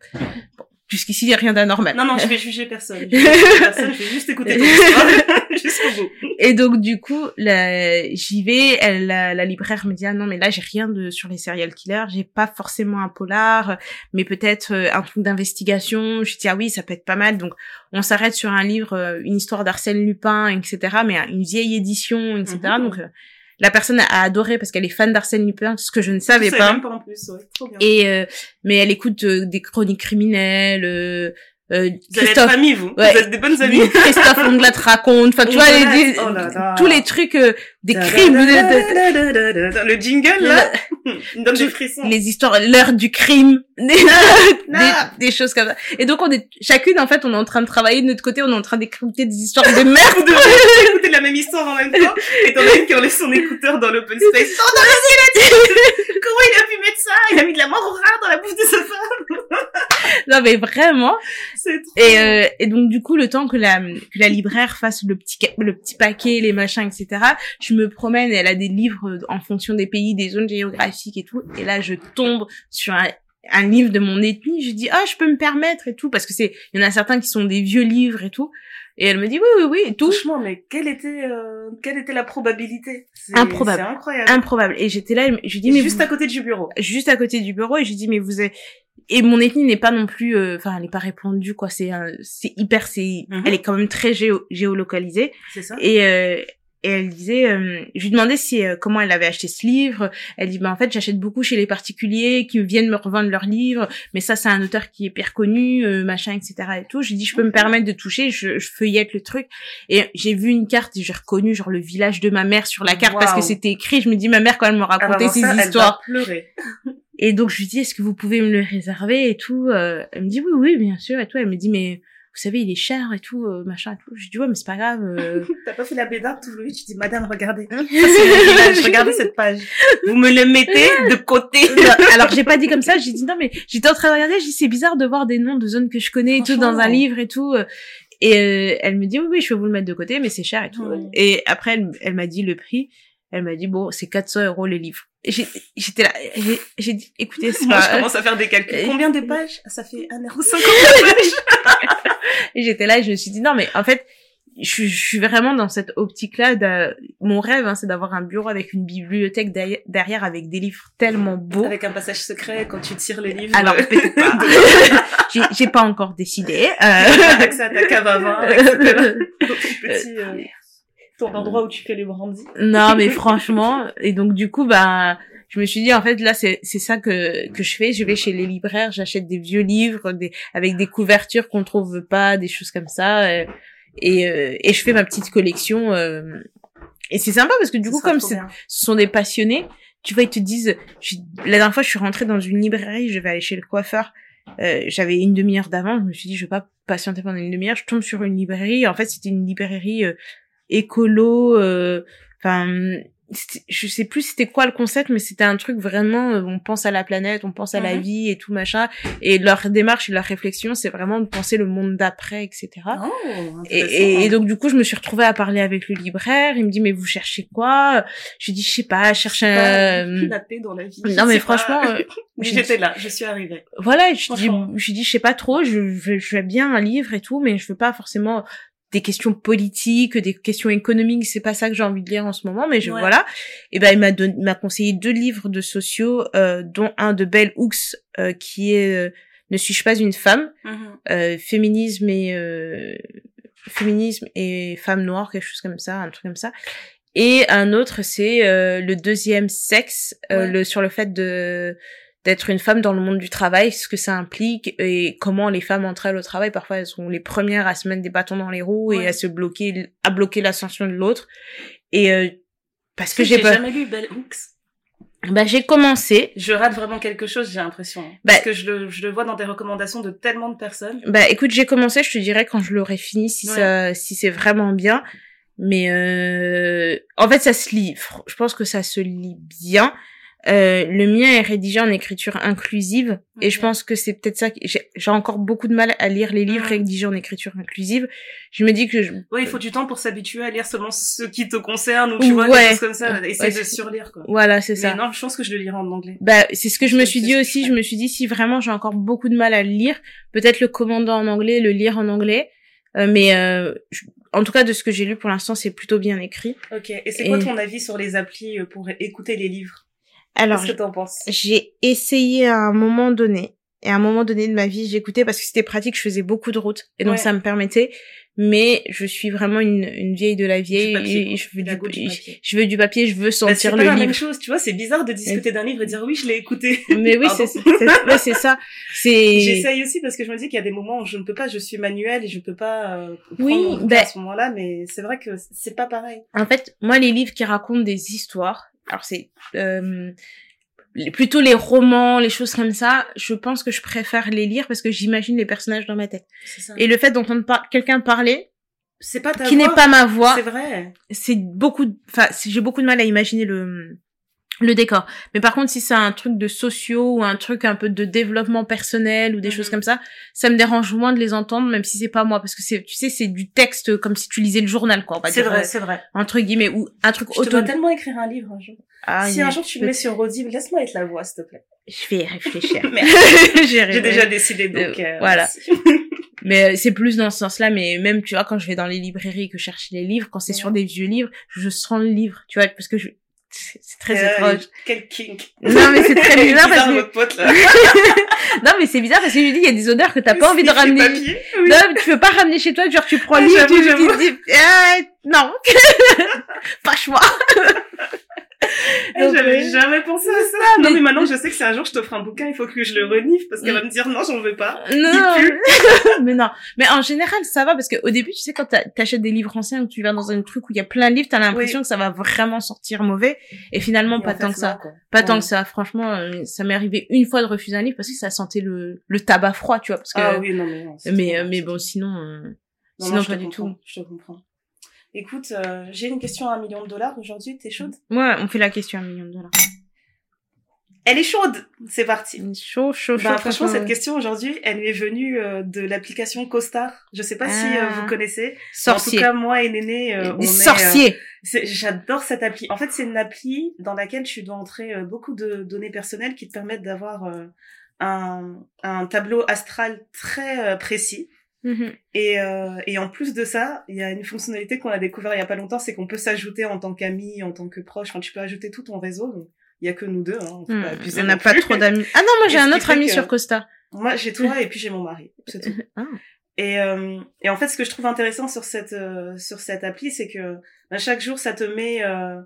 Bon, jusqu'ici, il y a rien d'anormal. Non, non, je vais juger personne. Je vais juger personne, je vais juste écouter ton histoire. Jusqu'au bout. Et donc du coup, j'y vais. Elle, la, la libraire me dit ah non mais là j'ai rien de sur les serial killers. J'ai pas forcément un polar, mais peut-être euh, un truc d'investigation. Je dis ah oui ça peut être pas mal. Donc on s'arrête sur un livre, euh, une histoire d'Arsène Lupin, etc. Mais une vieille édition, etc. Donc la personne a adoré parce qu'elle est fan d'Arsène Lupin, ce que je ne savais Je pas. même pas en plus, ouais. Trop bien. Et euh, mais elle écoute euh, des chroniques criminelles. Euh, vous allez être Christophe amis, vous. Ouais. Vous êtes des bonnes amies. Christophe Ondelat raconte, enfin tu vois, les- des- oh là là. tous les trucs, euh, des crimes, de- Le jingle, là, il me donne des frissons. les histoires, l'heure du crime, des, des, des choses comme ça. Et donc on est, chacune en fait, on est en train de travailler de notre côté, on est en train d'écouter des histoires de merde. Vous devez écouter la même histoire en même temps. Et t'en as une qui enlève son écouteur dans l'open space. Oh non, mais c'est Comment il a pu mettre ça? Il a mis de la mort au rat dans la bouffe de sa femme. non mais vraiment. C'est trop. Et, euh, et donc du coup, le temps que la que la libraire fasse le petit le petit paquet, les machins, etc. Je me promène, et elle a des livres en fonction des pays, des zones géographiques et tout. Et là, je tombe sur un un livre de mon ethnie, je dis ah je peux me permettre et tout parce que c'est il y en a certains qui sont des vieux livres et tout et elle me dit oui oui oui et tout Franchement, mais quelle était, euh, quelle était la probabilité? Improbable. C'est incroyable. improbable et j'étais là je dis mais juste vous- à côté du bureau. juste à côté du bureau et je dis mais vous êtes et mon ethnie n'est pas non plus euh, enfin elle n'est pas répandue quoi c'est c'est hyper c'est Mhm. elle est quand même très géo, géolocalisée C'est ça? et euh, et elle disait euh, je lui demandais si euh, comment elle avait acheté ce livre. Elle dit bah en fait j'achète beaucoup chez les particuliers qui viennent me revendre leurs livres mais ça c'est un auteur qui est hyper connu euh, machin etc et tout. Je lui dis je peux me permettre de toucher je, je feuillette le truc. Et j'ai vu une carte et j'ai reconnu genre le village de ma mère sur la carte parce que c'était écrit. Je me dis ma mère quand elle me Ah, racontait ça, elle va histoires. pleurer. et donc je lui dis est-ce que vous pouvez me le réserver et tout euh, elle me dit oui oui bien sûr et tout. Elle me dit mais vous savez il est cher et tout euh, machin et tout je dis ouais mais c'est pas grave euh. T'as pas fait la bédarde tout le Tu dis, madame, regardez. Ça, village. Regardez cette page. Vous me le mettez de côté. alors j'ai pas dit comme ça j'ai dit non mais j'étais en train de regarder j'ai dit c'est bizarre de voir des noms de zones que je connais et tout dans un livre et tout euh. et euh, elle me dit oui oui je peux vous le mettre de côté mais c'est cher et tout Ouais. et après elle, elle m'a dit le prix elle m'a dit bon c'est 400 euros les livres Et j'ai- j'étais là j'ai- dit écoutez c'est Moi, je commence à faire des calculs. Et- Combien de pages? Ça fait 1,50€ la page. Et j'étais là et je me suis dit non mais en fait je, suis- je suis vraiment dans cette optique là de mon rêve hein, c'est d'avoir un bureau avec une bibliothèque derrière, avec des livres tellement beaux Avec un passage secret quand tu tires les livres. alors euh, peut-être pas j'ai pas encore décidé euh... accès à ta cave à vin, etc. Dans ton petit, euh, ton endroit où tu fais les brandis. non mais franchement et donc du coup bah je me suis dit en fait là c'est c'est ça que que je fais. Je vais chez les libraires j'achète des vieux livres des avec des couvertures qu'on trouve pas des choses comme ça euh, et euh, et je fais ma petite collection euh, et c'est sympa parce que du coup comme ce sont des passionnés tu vois ils te disent je- la dernière fois je suis rentrée dans une librairie je vais aller chez le coiffeur euh, j'avais une demi-heure d'avance je me suis dit je vais pas patienter pendant une demi-heure je tombe sur une librairie. En fait c'était une librairie euh, écolo euh, enfin je sais plus c'était quoi le concept mais c'était un truc vraiment euh, on pense à la planète on pense à la Mhm. vie et tout machin et leur démarche et leur réflexion c'est vraiment de penser le monde d'après etc Oh, et, et, et donc du coup je me suis retrouvée à parler avec le libraire il me dit mais vous cherchez quoi? Je lui dis je sais pas je cherche un la paix dans la vie. je non mais franchement euh, j'étais là, je suis arrivée. voilà je dis je dis je sais pas trop je je, je veux bien un livre et tout mais je veux pas forcément des questions politiques des questions économiques c'est pas ça que j'ai envie de lire en ce moment mais je Ouais. voilà et ben il m'a donné il m'a conseillé deux livres de sociaux euh, dont un de Bell Hooks euh, qui est euh, ne suis-je pas une femme euh, féminisme et féminisme et femme noire quelque chose comme ça un truc comme ça et un autre c'est le deuxième sexe Ouais. le sur le fait de d'être une femme dans le monde du travail ce que ça implique et comment les femmes entre elles au travail parfois elles sont les premières à se mettre des bâtons dans les roues et à se bloquer à bloquer l'ascension de l'autre et euh, parce que j'ai j'ai pas jamais lu Bell Hooks. Bah, j'ai commencé. Je rate vraiment quelque chose, j'ai l'impression. Bah- Parce que je le, je le vois dans des recommandations de tellement de personnes. Bah, écoute, j'ai commencé, je te dirais quand je l'aurai fini si Ouais. ça, si c'est vraiment bien. Mais euh, en fait, ça se lit. Je pense que ça se lit bien. Euh, le mien est rédigé en écriture inclusive et je pense que c'est peut-être ça. que J'ai j'ai encore beaucoup de mal à lire les livres Mhm. rédigés en écriture inclusive. Je me dis que je, Ouais, il faut du temps pour s'habituer à lire seulement ce qui te concerne ou tu vois, Ouais. des choses comme ça. Ouais, Essayer c'est- de surlire, quoi. voilà, c'est ça. non, je pense que je le lirai en anglais. Bah, c'est ce que je me suis dit aussi. je me suis dit si vraiment j'ai encore beaucoup de mal à le lire, peut-être le commander en anglais, le lire en anglais. Euh, mais euh, je- en tout cas, de ce que j'ai lu pour l'instant, c'est plutôt bien écrit. Ok. Et c'est quoi Et- ton avis sur les applis euh, pour écouter les livres? Alors, Qu'est-ce que t'en penses? j'ai essayé à un moment donné. Et à un moment donné de ma vie, j'écoutais parce que c'était pratique, je faisais beaucoup de routes. Et donc Ouais. ça me permettait. Mais je suis vraiment une, une vieille de la vieille. papier, et quoi. je veux La du, papier. je veux du papier, je veux Bah, c'est sentir pas le la livre. même chose, tu vois, c'est bizarre de discuter d'un livre et dire oui, je l'ai écouté. Mais oui, c'est ouais, ça. C'est J'essaye aussi parce que je me dis qu'il y a des moments où je ne peux pas, je suis manuelle et je peux pas euh, Oui, ben- à ce moment-là, mais c'est vrai que c'est pas pareil. En fait, moi, les livres qui racontent des histoires, alors c'est euh, plutôt les romans, les choses comme ça, je pense que je préfère les lire parce que j'imagine les personnages dans ma tête. Ça. Et le fait d'entendre par- quelqu'un parler, c'est pas ta qui n'est pas ma voix, C'est vrai. c'est beaucoup, enfin, j'ai beaucoup de mal à imaginer le le décor. Mais par contre, si c'est un truc de sociaux ou un truc un peu de développement personnel ou des Mhm. choses comme ça, ça me dérange moins de les entendre, même si c'est pas moi, parce que c'est, tu sais, c'est du texte comme si tu lisais le journal, quoi. C'est vrai, euh, c'est vrai. entre guillemets, ou un truc Je auto. dois tellement écrire un livre un jour. Ah, si un jour tu le mets sur Audible, laisse-moi être la voix, s'il te plaît. Je vais y réfléchir. J'ai déjà décidé, donc Euh, euh, voilà. Mais c'est plus dans ce sens-là. Mais même, tu vois, quand je vais dans les librairies que je cherche les livres, quand c'est Ouais. sur des vieux livres, je sens le livre, tu vois, parce que je... c'est très Euh, étrange. Quel kink. Non, mais c'est très bizarre parce que... votre pote, là. non, mais c'est bizarre parce que je dis, il y a des odeurs que t'as pas envie de ramener. papier. Oui. Non, mais tu peux pas ramener chez toi, genre tu prends le Ah, tu, j'avoue, tu te dis, ah, non, pas choix. J'avais jamais pensé à ça. Non, mais- maintenant, je sais que si un jour je t'offre un bouquin, il faut que je le renifle parce qu'elle va me dire non, j'en veux pas. Non, mais non. Mais en général, ça va parce que au début, tu sais, quand t'a- t'achètes des livres anciens ou tu vas dans un truc où il y a plein de livres, t'as l'impression Oui. que ça va vraiment sortir mauvais. Et finalement, Et pas en fait, tant que ça. quoi. Pas tant que ça. Franchement, euh, ça m'est arrivé une fois de refuser un livre parce que ça sentait le, le tabac froid, tu vois. Parce que, Ah oui, non, mais non. mais, euh, bon, mais bon, sinon, euh, Non, sinon non, pas du comprends, tout. Je te comprends. Écoute, euh, j'ai une question à un million de dollars aujourd'hui, t'es chaude? Ouais, on fait la question à un million de dollars. Elle est chaude C'est parti Chaud, chaud, chaud. bah, franchement, cette question aujourd'hui, elle lui est venue euh, de l'application CoStar. Je sais pas si euh, Ah. vous connaissez. Sorcier. En tout cas, moi et Néné, euh, on est, euh, sorciers. c'est- J'adore cette appli. En fait, c'est une appli dans laquelle tu dois entrer beaucoup de données personnelles qui te permettent d'avoir un, un tableau astral très précis. Mhm. Et, euh, et en plus de ça, il y a une fonctionnalité qu'on a découvert il y a pas longtemps, c'est qu'on peut s'ajouter en tant qu'ami, en tant que proche. Enfin, tu peux ajouter tout ton réseau. Donc, il y a que nous deux. Hein, pas On non n'a pas trop d'amis. Ah non, moi j'ai un autre ami que- sur Costa. Moi, j'ai toi et puis j'ai mon mari. C'est tout. Ah. Et, euh, et en fait, ce que je trouve intéressant sur cette euh, sur cette appli, c'est que bah, chaque jour, ça te met, euh,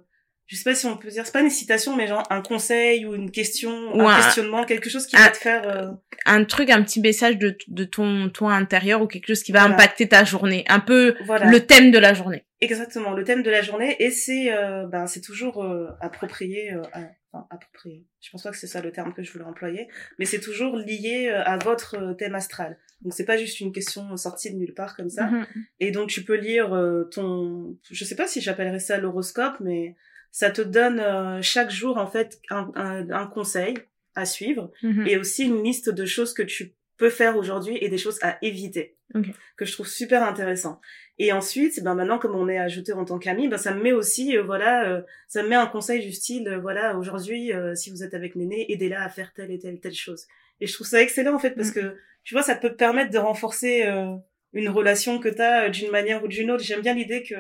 je sais pas si on peut dire, c'est pas une citation, mais genre un conseil ou une question, Ou un, un- questionnement, quelque chose qui un- va te faire. euh, Un truc, un petit message de, de ton toi intérieur ou quelque chose qui va Voilà. impacter ta journée. Un peu voilà. le thème de la journée. Exactement, le thème de la journée et c'est euh, ben c'est toujours euh, approprié euh, à- enfin approprié. Je pense pas que c'est ça le terme que je voulais employer, mais c'est toujours lié euh, à votre thème astral. Donc c'est pas juste une question sortie de nulle part comme ça. Mhm. Et donc tu peux lire euh, ton je sais pas si j'appellerais ça l'horoscope mais ça te donne euh, chaque jour en fait un, un, un conseil à suivre Mhm. et aussi une liste de choses que tu peux faire aujourd'hui et des choses à éviter Ok. que je trouve super intéressant et ensuite ben maintenant comme on est ajouté en tant qu'ami ben ça me met aussi euh, voilà euh, ça me met un conseil du style euh, voilà aujourd'hui euh, si vous êtes avec Néné aidez-la à faire telle et telle telle chose et je trouve ça excellent en fait parce Mm. que tu vois ça peut te permettre de renforcer euh, une relation que tu as d'une manière ou d'une autre j'aime bien l'idée que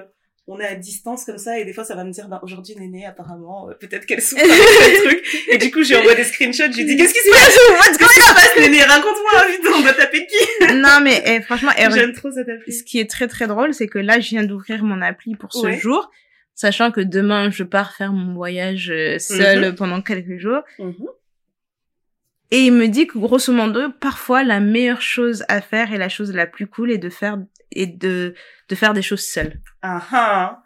on est à distance comme ça et des fois ça va me dire ben aujourd'hui Néné apparemment euh, peut-être qu'elle souffre tel truc et du coup j'ai envoyé des screenshots j'ai dit qu'est-ce qui se passe? qu'est-ce qui se passe Néné? Raconte-moi vite on va taper qui? Non mais eh, franchement, eh, j'aime trop cette appli ce qui est très très drôle, c'est que là, je viens d'ouvrir mon appli pour ce Ouais. jour, sachant que demain, je pars faire mon voyage euh, seul Mhm. pendant quelques jours. Mhm. Et il me dit que grosso modo, parfois, la meilleure chose à faire et la chose la plus cool est de faire et de de faire des choses seules. Ah ah.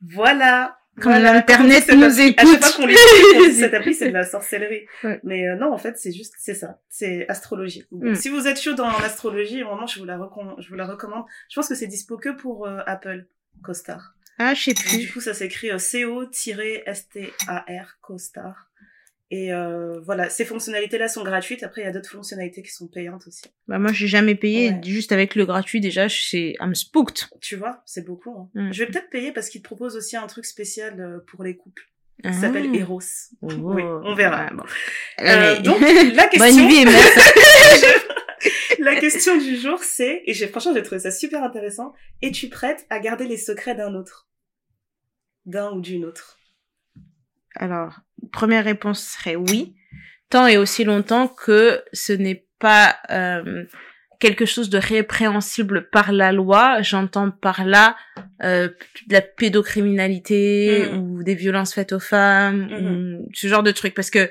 Voilà. Quand Voilà, l'internet nous écoute. À chaque fois qu'on dit cette appli, c'est de la sorcellerie. Ouais. Mais euh, non, en fait, c'est juste, c'est ça. C'est astrologie. Donc, Mm. Si vous êtes chaud dans l'astrologie, vraiment, je vous la recommande. Je vous la recommande. Je pense que c'est dispo que pour euh, Apple CoStar. Ah, je sais Et Du plus. coup, ça s'écrit euh, C-O-S-T-A-R CoStar. Et euh, voilà, ces fonctionnalités-là sont gratuites. Après, il y a d'autres fonctionnalités qui sont payantes aussi. Bah, moi, j'ai jamais payé. Ouais. Juste avec le gratuit, déjà, sais, I'm spooked. Tu vois, c'est beaucoup. hein. Mm. Je vais peut-être payer parce qu'ils te proposent aussi un truc spécial euh, pour les couples. Ah. Ça s'appelle Eros. Oh. Oui, on verra. Bon. Euh, donc, la question... Bonne vie. La question du jour, c'est, et j'ai franchement j'ai trouvé ça super intéressant, es-tu prête à garder les secrets d'un autre? D'un ou d'une autre? Alors, première réponse serait oui, tant et aussi longtemps que ce n'est pas euh, quelque chose de répréhensible par la loi. J'entends par là euh, de la pédocriminalité Mhm. ou des violences faites aux femmes, Mhm. ou ce genre de trucs. Parce que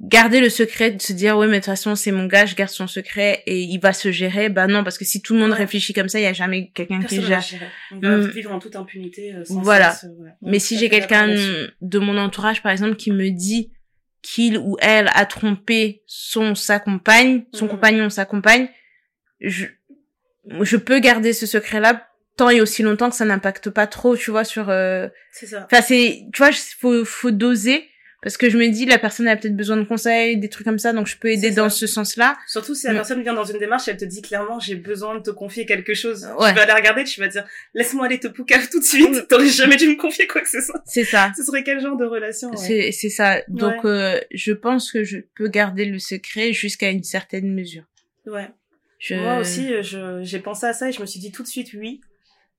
garder le secret, de se dire ouais mais de toute façon c'est mon gars, je garde son secret et il va se gérer, bah non parce que si tout le monde Ouais. réfléchit comme ça, il y a jamais quelqu'un qui gère. On va Mm. vivre en toute impunité. euh, sans Voilà. euh, ouais. Mais si j'ai quelqu'un de mon entourage, par exemple, qui me dit qu'il ou elle a trompé son sa compagne, son Mhm. compagnon, sa compagne, je, je peux garder ce secret-là tant et aussi longtemps que ça n'impacte pas trop, tu vois, sur. euh, C'est ça. Enfin, c'est, tu vois, faut faut doser parce que je me dis la personne a peut-être besoin de conseils, des trucs comme ça, donc je peux aider dans ce sens-là. Surtout si la Mm. personne vient dans une démarche, elle te dit clairement j'ai besoin de te confier quelque chose. Ouais. Tu vas la regarder, tu vas dire laisse-moi aller te poucave tout de suite. T'aurais jamais dû me confier quoi que ce soit. C'est ça. Ce serait quel genre de relation ouais. C'est c'est ça. Donc euh, je pense que je peux garder le secret jusqu'à une certaine mesure. Ouais. Je... Moi aussi, euh, je, j'ai pensé à ça et je me suis dit tout de suite oui.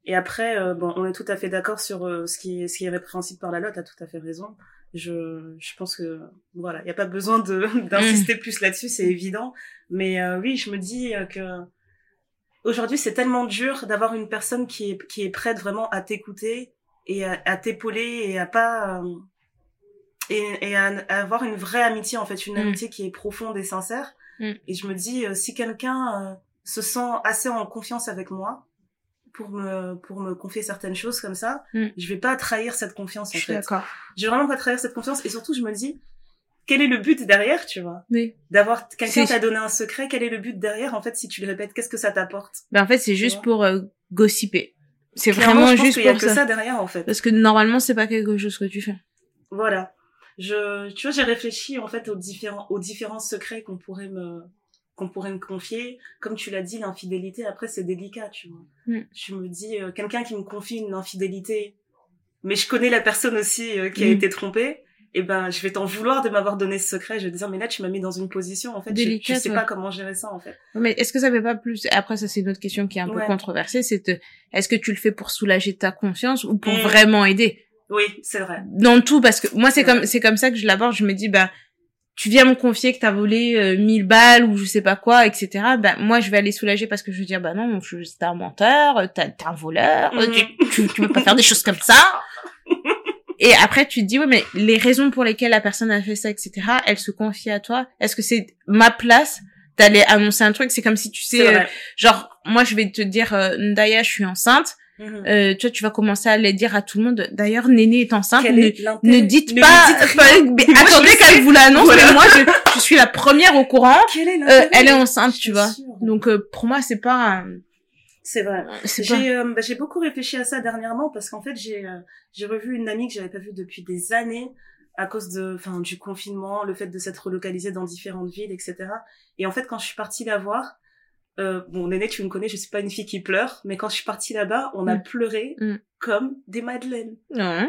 Et après, euh, bon, on est tout à fait d'accord sur euh, ce qui est, ce qui est répréhensible par la loi. T'as tout à fait raison. Je, je pense que voilà, il y a pas besoin de d'insister plus là-dessus, c'est évident. Mais euh, oui, je me dis euh, que aujourd'hui, c'est tellement dur d'avoir une personne qui est qui est prête vraiment à t'écouter et à, à t'épauler et à pas euh, et, et à, à avoir une vraie amitié en fait, une Mm. amitié qui est profonde et sincère. Mm. Et je me dis, euh, si quelqu'un euh, se sent assez en confiance avec moi pour me pour me confier certaines choses comme ça, Mm. je vais pas trahir cette confiance je en suis fait. d'accord. Je vais vraiment pas trahir cette confiance et surtout je me dis quel est le but derrière, tu vois? Oui. D'avoir quelqu'un t'a donné un secret, quel est le but derrière en fait si tu le répètes, qu'est-ce que ça t'apporte? Ben en fait, c'est juste pour euh, gossiper. C'est vraiment je pense juste qu'il y a pour que ça. ça derrière en fait. Parce que normalement, c'est pas quelque chose que tu fais. Voilà. Je, tu vois, j'ai réfléchi en fait aux différents, aux différents secrets qu'on pourrait me, qu'on pourrait me confier. Comme tu l'as dit, l'infidélité, après, c'est délicat, tu vois. Mm. Je me dis, euh, quelqu'un qui me confie une infidélité, mais je connais la personne aussi euh, qui a Mm. été trompée, et ben, je vais t'en vouloir de m'avoir donné ce secret. Je vais te dire, mais là, tu m'as mis dans une position, en fait, je- je, sais ouais. pas comment gérer ça, en fait. Mais est-ce que ça fait pas plus Après, ça c'est une autre question qui est un peu controversée. C'est de- est-ce que tu le fais pour soulager ta confiance ou pour Mm. vraiment aider? Oui, c'est vrai. dans tout Parce que moi, c'est comme c'est comme ça que je l'aborde. Je me dis, bah, tu viens me confier que t'as volé euh, 1000 balles ou je sais pas quoi, etc. Ben moi, je vais aller soulager parce que je veux dire, bah non, t'es un menteur, t'es un voleur, Mhm. tu, tu, tu peux pas faire des choses comme ça. Et après, tu te dis, ouais, mais les raisons pour lesquelles la personne a fait ça, etc., elle se confie à toi. Est-ce que c'est ma place d'aller annoncer un truc? C'est comme si tu sais, euh, genre, moi, je vais te dire, euh, Ndaya, je suis enceinte. Mhm. Euh, toi, tu vas commencer à aller dire à tout le monde, d'ailleurs, Néné est enceinte. Quel Ne, est ne dites Ne pas, dites pas- moi, attendez le qu'elle vous l'annonce, Voilà. mais moi, je, je suis la première au courant. Est Euh, elle est enceinte, tu vois. sûre. Donc, euh, pour moi, c'est pas, C'est vrai. pas, euh, bah, j'ai beaucoup réfléchi à ça dernièrement parce qu'en fait j'ai j'ai revu une amie que j'avais pas vue depuis des années à cause de enfin du confinement, le fait de s'être relocalisée dans différentes villes, etc. Et en fait quand je suis partie la voir, euh, bon Néné tu me connais, je suis pas une fille qui pleure, mais quand je suis partie là-bas, on a Mm. pleuré Mm. comme des madeleines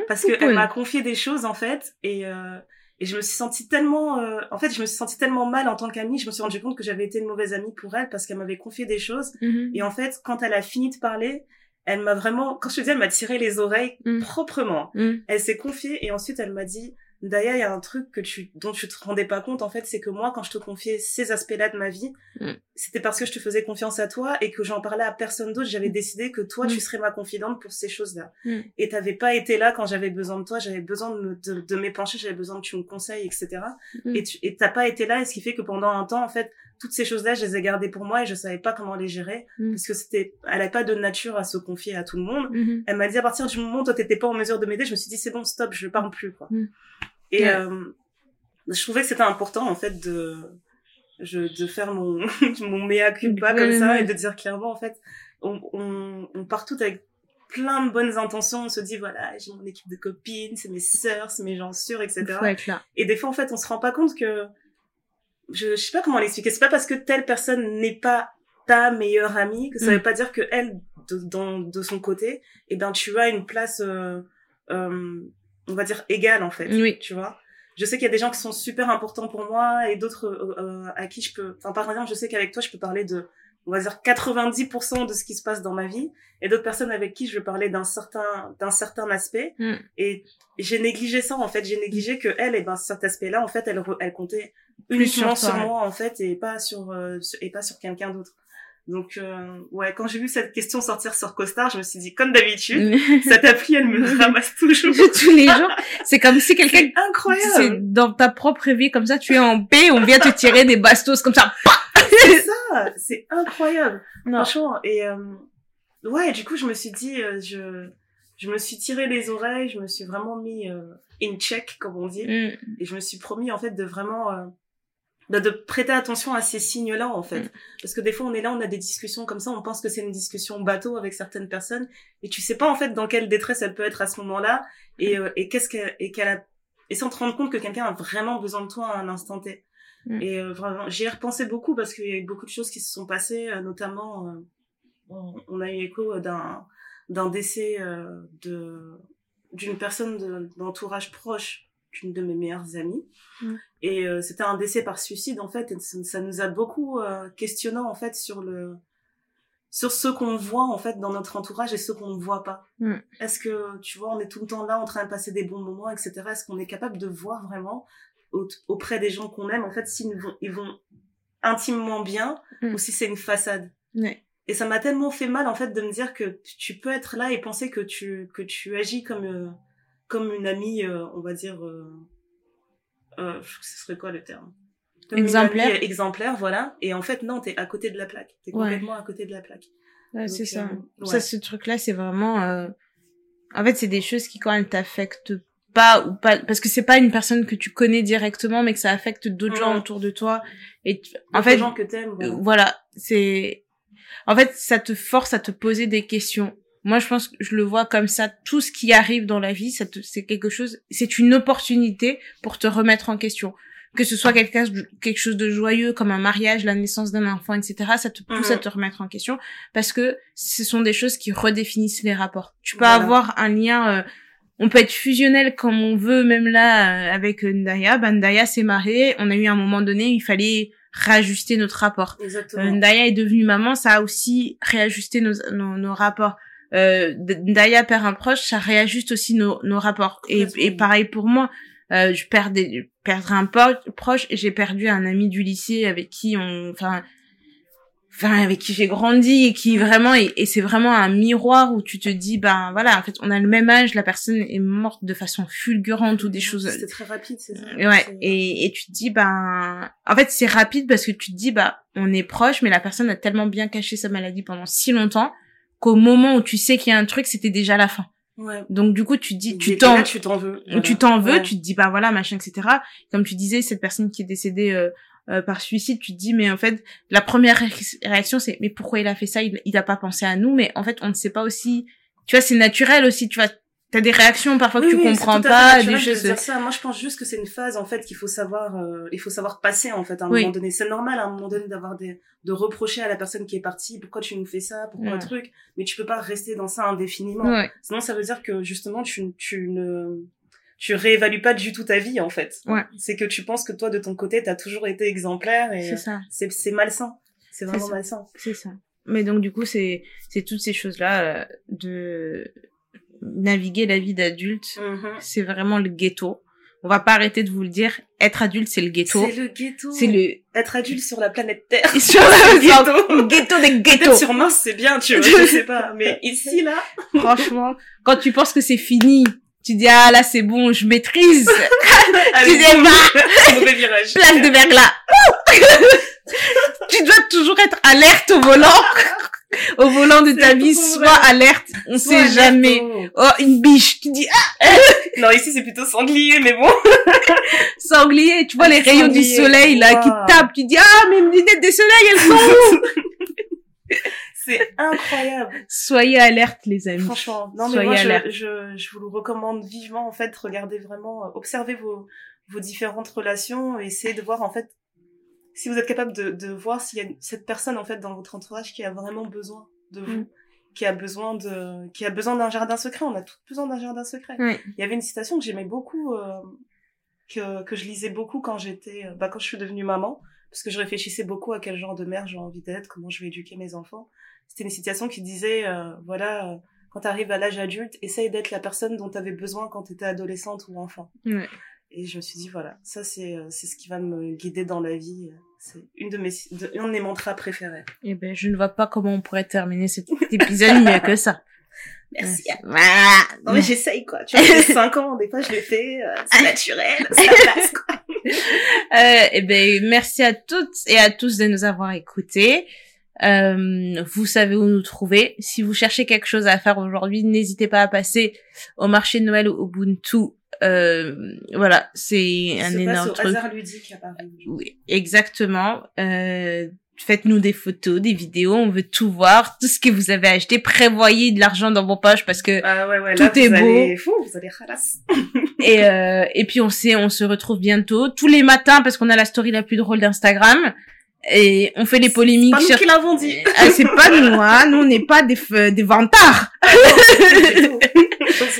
parce que Poupoune. elle m'a confié des choses en fait et euh, et je me suis sentie tellement euh, en fait je me suis sentie tellement mal en tant qu'amie, je me suis rendu compte que j'avais été une mauvaise amie pour elle parce qu'elle m'avait confié des choses Mhm. et en fait, quand elle a fini de parler, elle m'a vraiment, quand je te dis, elle m'a tiré les oreilles Mm. proprement. Elle s'est confiée et ensuite elle m'a dit, D'ailleurs, il y a un truc que tu, dont tu te rendais pas compte, en fait, c'est que moi, quand je te confiais ces aspects-là de ma vie, Mm. c'était parce que je te faisais confiance à toi et que j'en parlais à personne d'autre. J'avais décidé que toi, Mm. tu serais ma confidente pour ces choses-là. Mm. Et t'avais pas été là quand j'avais besoin de toi. J'avais besoin de, me- de, de m'épancher, j'avais besoin que tu me conseilles, etc. Mm. Et tu, et t'as pas été là, et ce qui fait que pendant un temps, en fait, toutes ces choses-là, je les ai gardées pour moi et je savais pas comment les gérer Mm. parce que c'était, elle a pas de nature à se confier à tout le monde. Mhm. Elle m'a dit à partir du moment où toi t'étais pas en mesure de m'aider, je me suis dit c'est bon, stop, je parle plus quoi. Mm. Et Ouais. euh, je trouvais que c'était important en fait de je, de faire mon mon mea culpa comme ça et de dire clairement en fait on, on, on part toutes avec plein de bonnes intentions, on se dit voilà, j'ai mon équipe de copines, c'est mes sœurs, c'est mes gens sûrs, etc. Là. Et des fois, en fait, on se rend pas compte que, je, je sais pas comment l'expliquer. C'est pas parce que telle personne n'est pas ta meilleure amie que ça Mm. veut pas dire que elle, de, dans, de son côté, eh ben, tu as une place, euh, euh, on va dire égale, en fait. Oui. Tu vois. Je sais qu'il y a des gens qui sont super importants pour moi et d'autres euh, euh, à qui je peux, enfin, par exemple, je sais qu'avec toi, je peux parler de, on va dire 90% de ce qui se passe dans ma vie et d'autres personnes avec qui je veux parler d'un certain, d'un certain aspect Mm. et j'ai négligé ça en fait j'ai négligé que elle et ben cet aspect là en fait elle elle comptait uniquement sur sur, toi, moi en fait et pas sur, euh, et pas sur quelqu'un d'autre donc euh, ouais quand j'ai vu cette question sortir sur Costar je me suis dit comme d'habitude cette appli elle me ramasse toujours Tous les jours. C'est comme si quelqu'un, c'est c'est incroyable dans ta propre vie, comme ça, tu es en paix, on vient te tirer des bastos comme ça. c'est ça c'est incroyable Non. franchement et euh, ouais du coup je me suis dit euh, je je me suis tiré les oreilles je me suis vraiment mis euh, in check comme on dit Mm. et je me suis promis en fait de vraiment euh, de, prêter attention à ces signes-là en fait Mm. parce que des fois on est là on a des discussions comme ça on pense que c'est une discussion bateau avec certaines personnes et tu sais pas en fait dans quelle détresse elle peut être à ce moment-là et, euh, et qu'est-ce qu'elle et qu'elle a et sans te rendre compte que quelqu'un a vraiment besoin de toi à un instant T Mm. et euh, vraiment j'y ai repensé beaucoup parce qu'il y a eu beaucoup de choses qui se sont passées euh, notamment euh, on, on a eu écho d'un d'un décès euh, de d'une personne de- d'entourage proche d'une de mes meilleures amies Mm. et euh, c'était un décès par suicide en fait et ça, ça nous a beaucoup euh, questionnant en fait sur le sur ce qu'on voit en fait dans notre entourage et ce qu'on ne voit pas Mm. est-ce que tu vois on est tout le temps là en train de passer des bons moments etc est-ce qu'on est capable de voir vraiment au- auprès des gens qu'on aime en fait s'ils vont ils vont intimement bien Mm. ou si c'est une façade? Ouais. et ça m'a tellement fait mal en fait de me dire que tu peux être là et penser que tu que tu agis comme euh, comme une amie euh, on va dire euh, euh, ce serait quoi le terme? Comme Exemplaire. amie exemplaire voilà et en fait non t'es à côté de la plaque t'es Ouais. complètement à côté de la plaque Ouais, c'est ça. euh, Ça, ce truc-là, c'est vraiment. euh, En fait, c'est des choses qui quand elles t'affectent pas ou pas, parce que c'est pas une personne que tu connais directement, mais que ça affecte d'autres gens autour de toi. Et tu- en fait, gens que t'aimes euh, voilà, c'est. En fait, ça te force à te poser des questions. Moi, je pense que je le vois comme ça. Tout ce qui arrive dans la vie, c'est quelque chose, c'est une opportunité pour te remettre en question. Que ce soit quelque, quelque chose de joyeux, comme un mariage, la naissance d'un enfant, etc., ça te pousse Mhm. à te remettre en question parce que ce sont des choses qui redéfinissent les rapports. Tu peux Voilà. avoir un lien, euh, on peut être fusionnel comme on veut, même là, euh, avec euh, Ndaya. Ben, Ndaya s'est mariée, on a eu un moment donné, il fallait réajuster notre rapport. exactement Euh, Ndaya est devenue maman, ça a aussi réajusté nos, nos, nos rapports. Euh, D- Ndaya perd un proche, ça réajuste aussi nos, nos rapports. Et, et pareil pour moi, euh, je perds des, perdre un po- proche, et j'ai perdu un ami du lycée avec qui on, enfin, enfin avec qui j'ai grandi et qui vraiment et, et c'est vraiment un miroir où tu te dis ben voilà en fait on a le même âge la personne est morte de façon fulgurante ou des choses c'était très rapide c'est ça. Ouais, C'est- et, et tu te dis, ben, en fait, c'est rapide parce que tu te dis, bah, on est proche, mais la personne a tellement bien caché sa maladie pendant si longtemps qu'au moment où tu sais qu'il y a un truc, c'était déjà la fin. ouais Donc, du coup, tu dis, tu t'en, tu t'en veux voilà. tu t'en veux, Ouais. tu te dis, bah voilà, machin, etc. Comme tu disais, cette personne qui est décédée euh, euh, par suicide, tu te dis, mais en fait, la première ré- réaction, c'est, mais pourquoi il a fait ça? Il, il a pas pensé à nous, mais en fait, on ne sait pas aussi. Tu vois, c'est naturel aussi. Tu vois, t'as des réactions parfois que Oui, tu oui, comprends pas, des naturel de choses. dire ça. Moi, je pense juste que c'est une phase en fait qu'il faut savoir, euh, il faut savoir passer en fait à un Oui. moment donné. C'est normal à un moment donné d'avoir des, de reprocher à la personne qui est partie, pourquoi tu nous fais ça, pourquoi Ouais. un truc? Mais tu peux pas rester dans ça indéfiniment. Ouais, Sinon, ça veut dire que justement, tu, tu ne, tu réévalues pas du tout ta vie en fait. Ouais. C'est que tu penses que toi, de ton côté, t'as toujours été exemplaire et c'est c'est, malsain. C'est vraiment malsain. C'est ça. Mais donc du coup, c'est c'est toutes ces choses-là euh, de naviguer la vie d'adulte. Mhm. C'est vraiment le ghetto. On va pas arrêter de vous le dire. Être adulte, c'est le ghetto. C'est le ghetto. C'est le Être adulte sur la planète Terre. sur le ghetto. ghetto des ghettos. sur Mars, c'est bien, tu vois, je sais pas. Mais ici, là. Franchement, quand tu penses que c'est fini, tu dis ah là c'est bon, je maîtrise. Allez, dis, bah. mauvais virage. Place de verglas. tu dois toujours être alerte au volant. Au volant de ta vie, vrai. alerte. On Soit sait jamais. alerte, Oh, une biche. Tu dis ah, oh. Non, ici, c'est plutôt sanglier, mais bon. sanglier. Tu vois les rayons du soleil là qui Wow. tapent. Tu dis ah mes lunettes de soleil elles sont où? C'est incroyable. Soyez alerte les amis. Franchement, non mais Soyez moi je, je, je vous le recommande vivement en fait, regardez vraiment, euh, observez vos, vos différentes relations essayez de voir en fait si vous êtes capable de, de voir s'il y a cette personne en fait dans votre entourage qui a vraiment besoin de vous, Mm. qui a besoin de, qui a besoin d'un jardin secret. On a tous besoin d'un jardin secret. Ouais. Il y avait une citation que j'aimais beaucoup, euh, que, que je lisais beaucoup quand j'étais, euh, bah, quand je suis devenue maman, parce que je réfléchissais beaucoup à quel genre de mère j'ai envie d'être, comment je vais éduquer mes enfants. C'était une citation qui disait, euh, voilà, euh, quand tu arrives à l'âge adulte, essaye d'être la personne dont tu avais besoin quand tu étais adolescente ou enfant. Ouais. Et je me suis dit, voilà, ça c'est euh, c'est ce qui va me guider dans la vie. C'est une de mes, de, un de mes mantras préférés. Eh ben je ne vois pas comment on pourrait terminer cet épisode mieux que ça. Merci. Voilà. Non mais j'essaye quoi. Tu vois, j'ai 5 ans, des fois je le fais, euh, c'est naturel, ça passe quoi. Euh, eh ben, merci à toutes et à tous de nous avoir écoutés. Euh, vous savez où nous trouver. Si vous cherchez quelque chose à faire aujourd'hui, n'hésitez pas à passer au marché de Noël au Ubuntu. Euh, voilà, c'est un se passe énorme au truc. hasard ludique à Paris. Oui, exactement. Euh, Faites-nous des photos, des vidéos, on veut tout voir, tout ce que vous avez acheté. Prévoyez de l'argent dans vos poches parce que Ah ouais, ouais, Tout est beau. allez, fou, vous allez et euh, et puis on sait, on se retrouve bientôt tous les matins parce qu'on a la story la plus drôle d'Instagram et on fait des polémiques Pas nous sur. qui l'avons dit. Ah, c'est pas nous, hein. Nous, on n'est pas des, f- des vantards.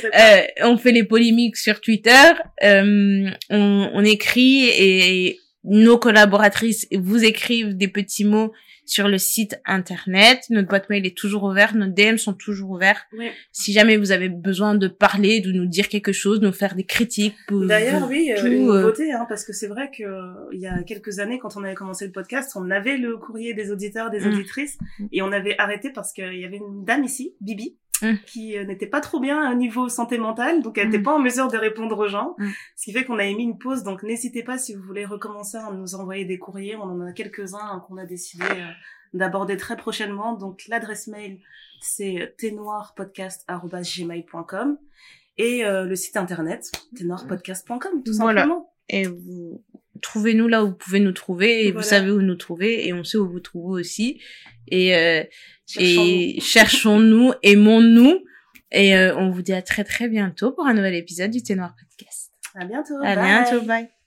Euh, on fait les polémiques sur Twitter. Euh, on, on écrit et nos collaboratrices vous écrivent des petits mots sur le site internet. Notre boîte mail est toujours ouverte. Nos DM sont toujours ouverts. Ouais. Si jamais vous avez besoin de parler, de nous dire quelque chose, de nous faire des critiques. D'ailleurs, oui, euh, tout, une euh, nouveauté, hein, parce que c'est vrai que euh, il y a quelques années, quand on avait commencé le podcast, on avait le courrier des auditeurs, des Mm. auditrices, et on avait arrêté parce qu'il y avait une dame ici, Bibi, Mm. qui euh, n'était pas trop bien au niveau santé mentale, donc elle Mm. n'était pas en mesure de répondre aux gens, Mm. ce qui fait qu'on a émis une pause. Donc n'hésitez pas si vous voulez recommencer à nous envoyer des courriers, on en a quelques-uns hein, qu'on a décidé euh, d'aborder très prochainement. Donc l'adresse mail c'est tenoirpodcast@gmail.com et euh, le site internet tenoirpodcast.com tout Voilà. simplement. et vous trouvez-nous là où vous pouvez nous trouver et Voilà. vous savez où nous trouver et on sait où vous trouver aussi et euh, Et cherchons-nous aimons-nous et euh, on vous dit à très très bientôt pour un nouvel épisode du Ténoir Podcast. À bientôt. À bye. bientôt, bye.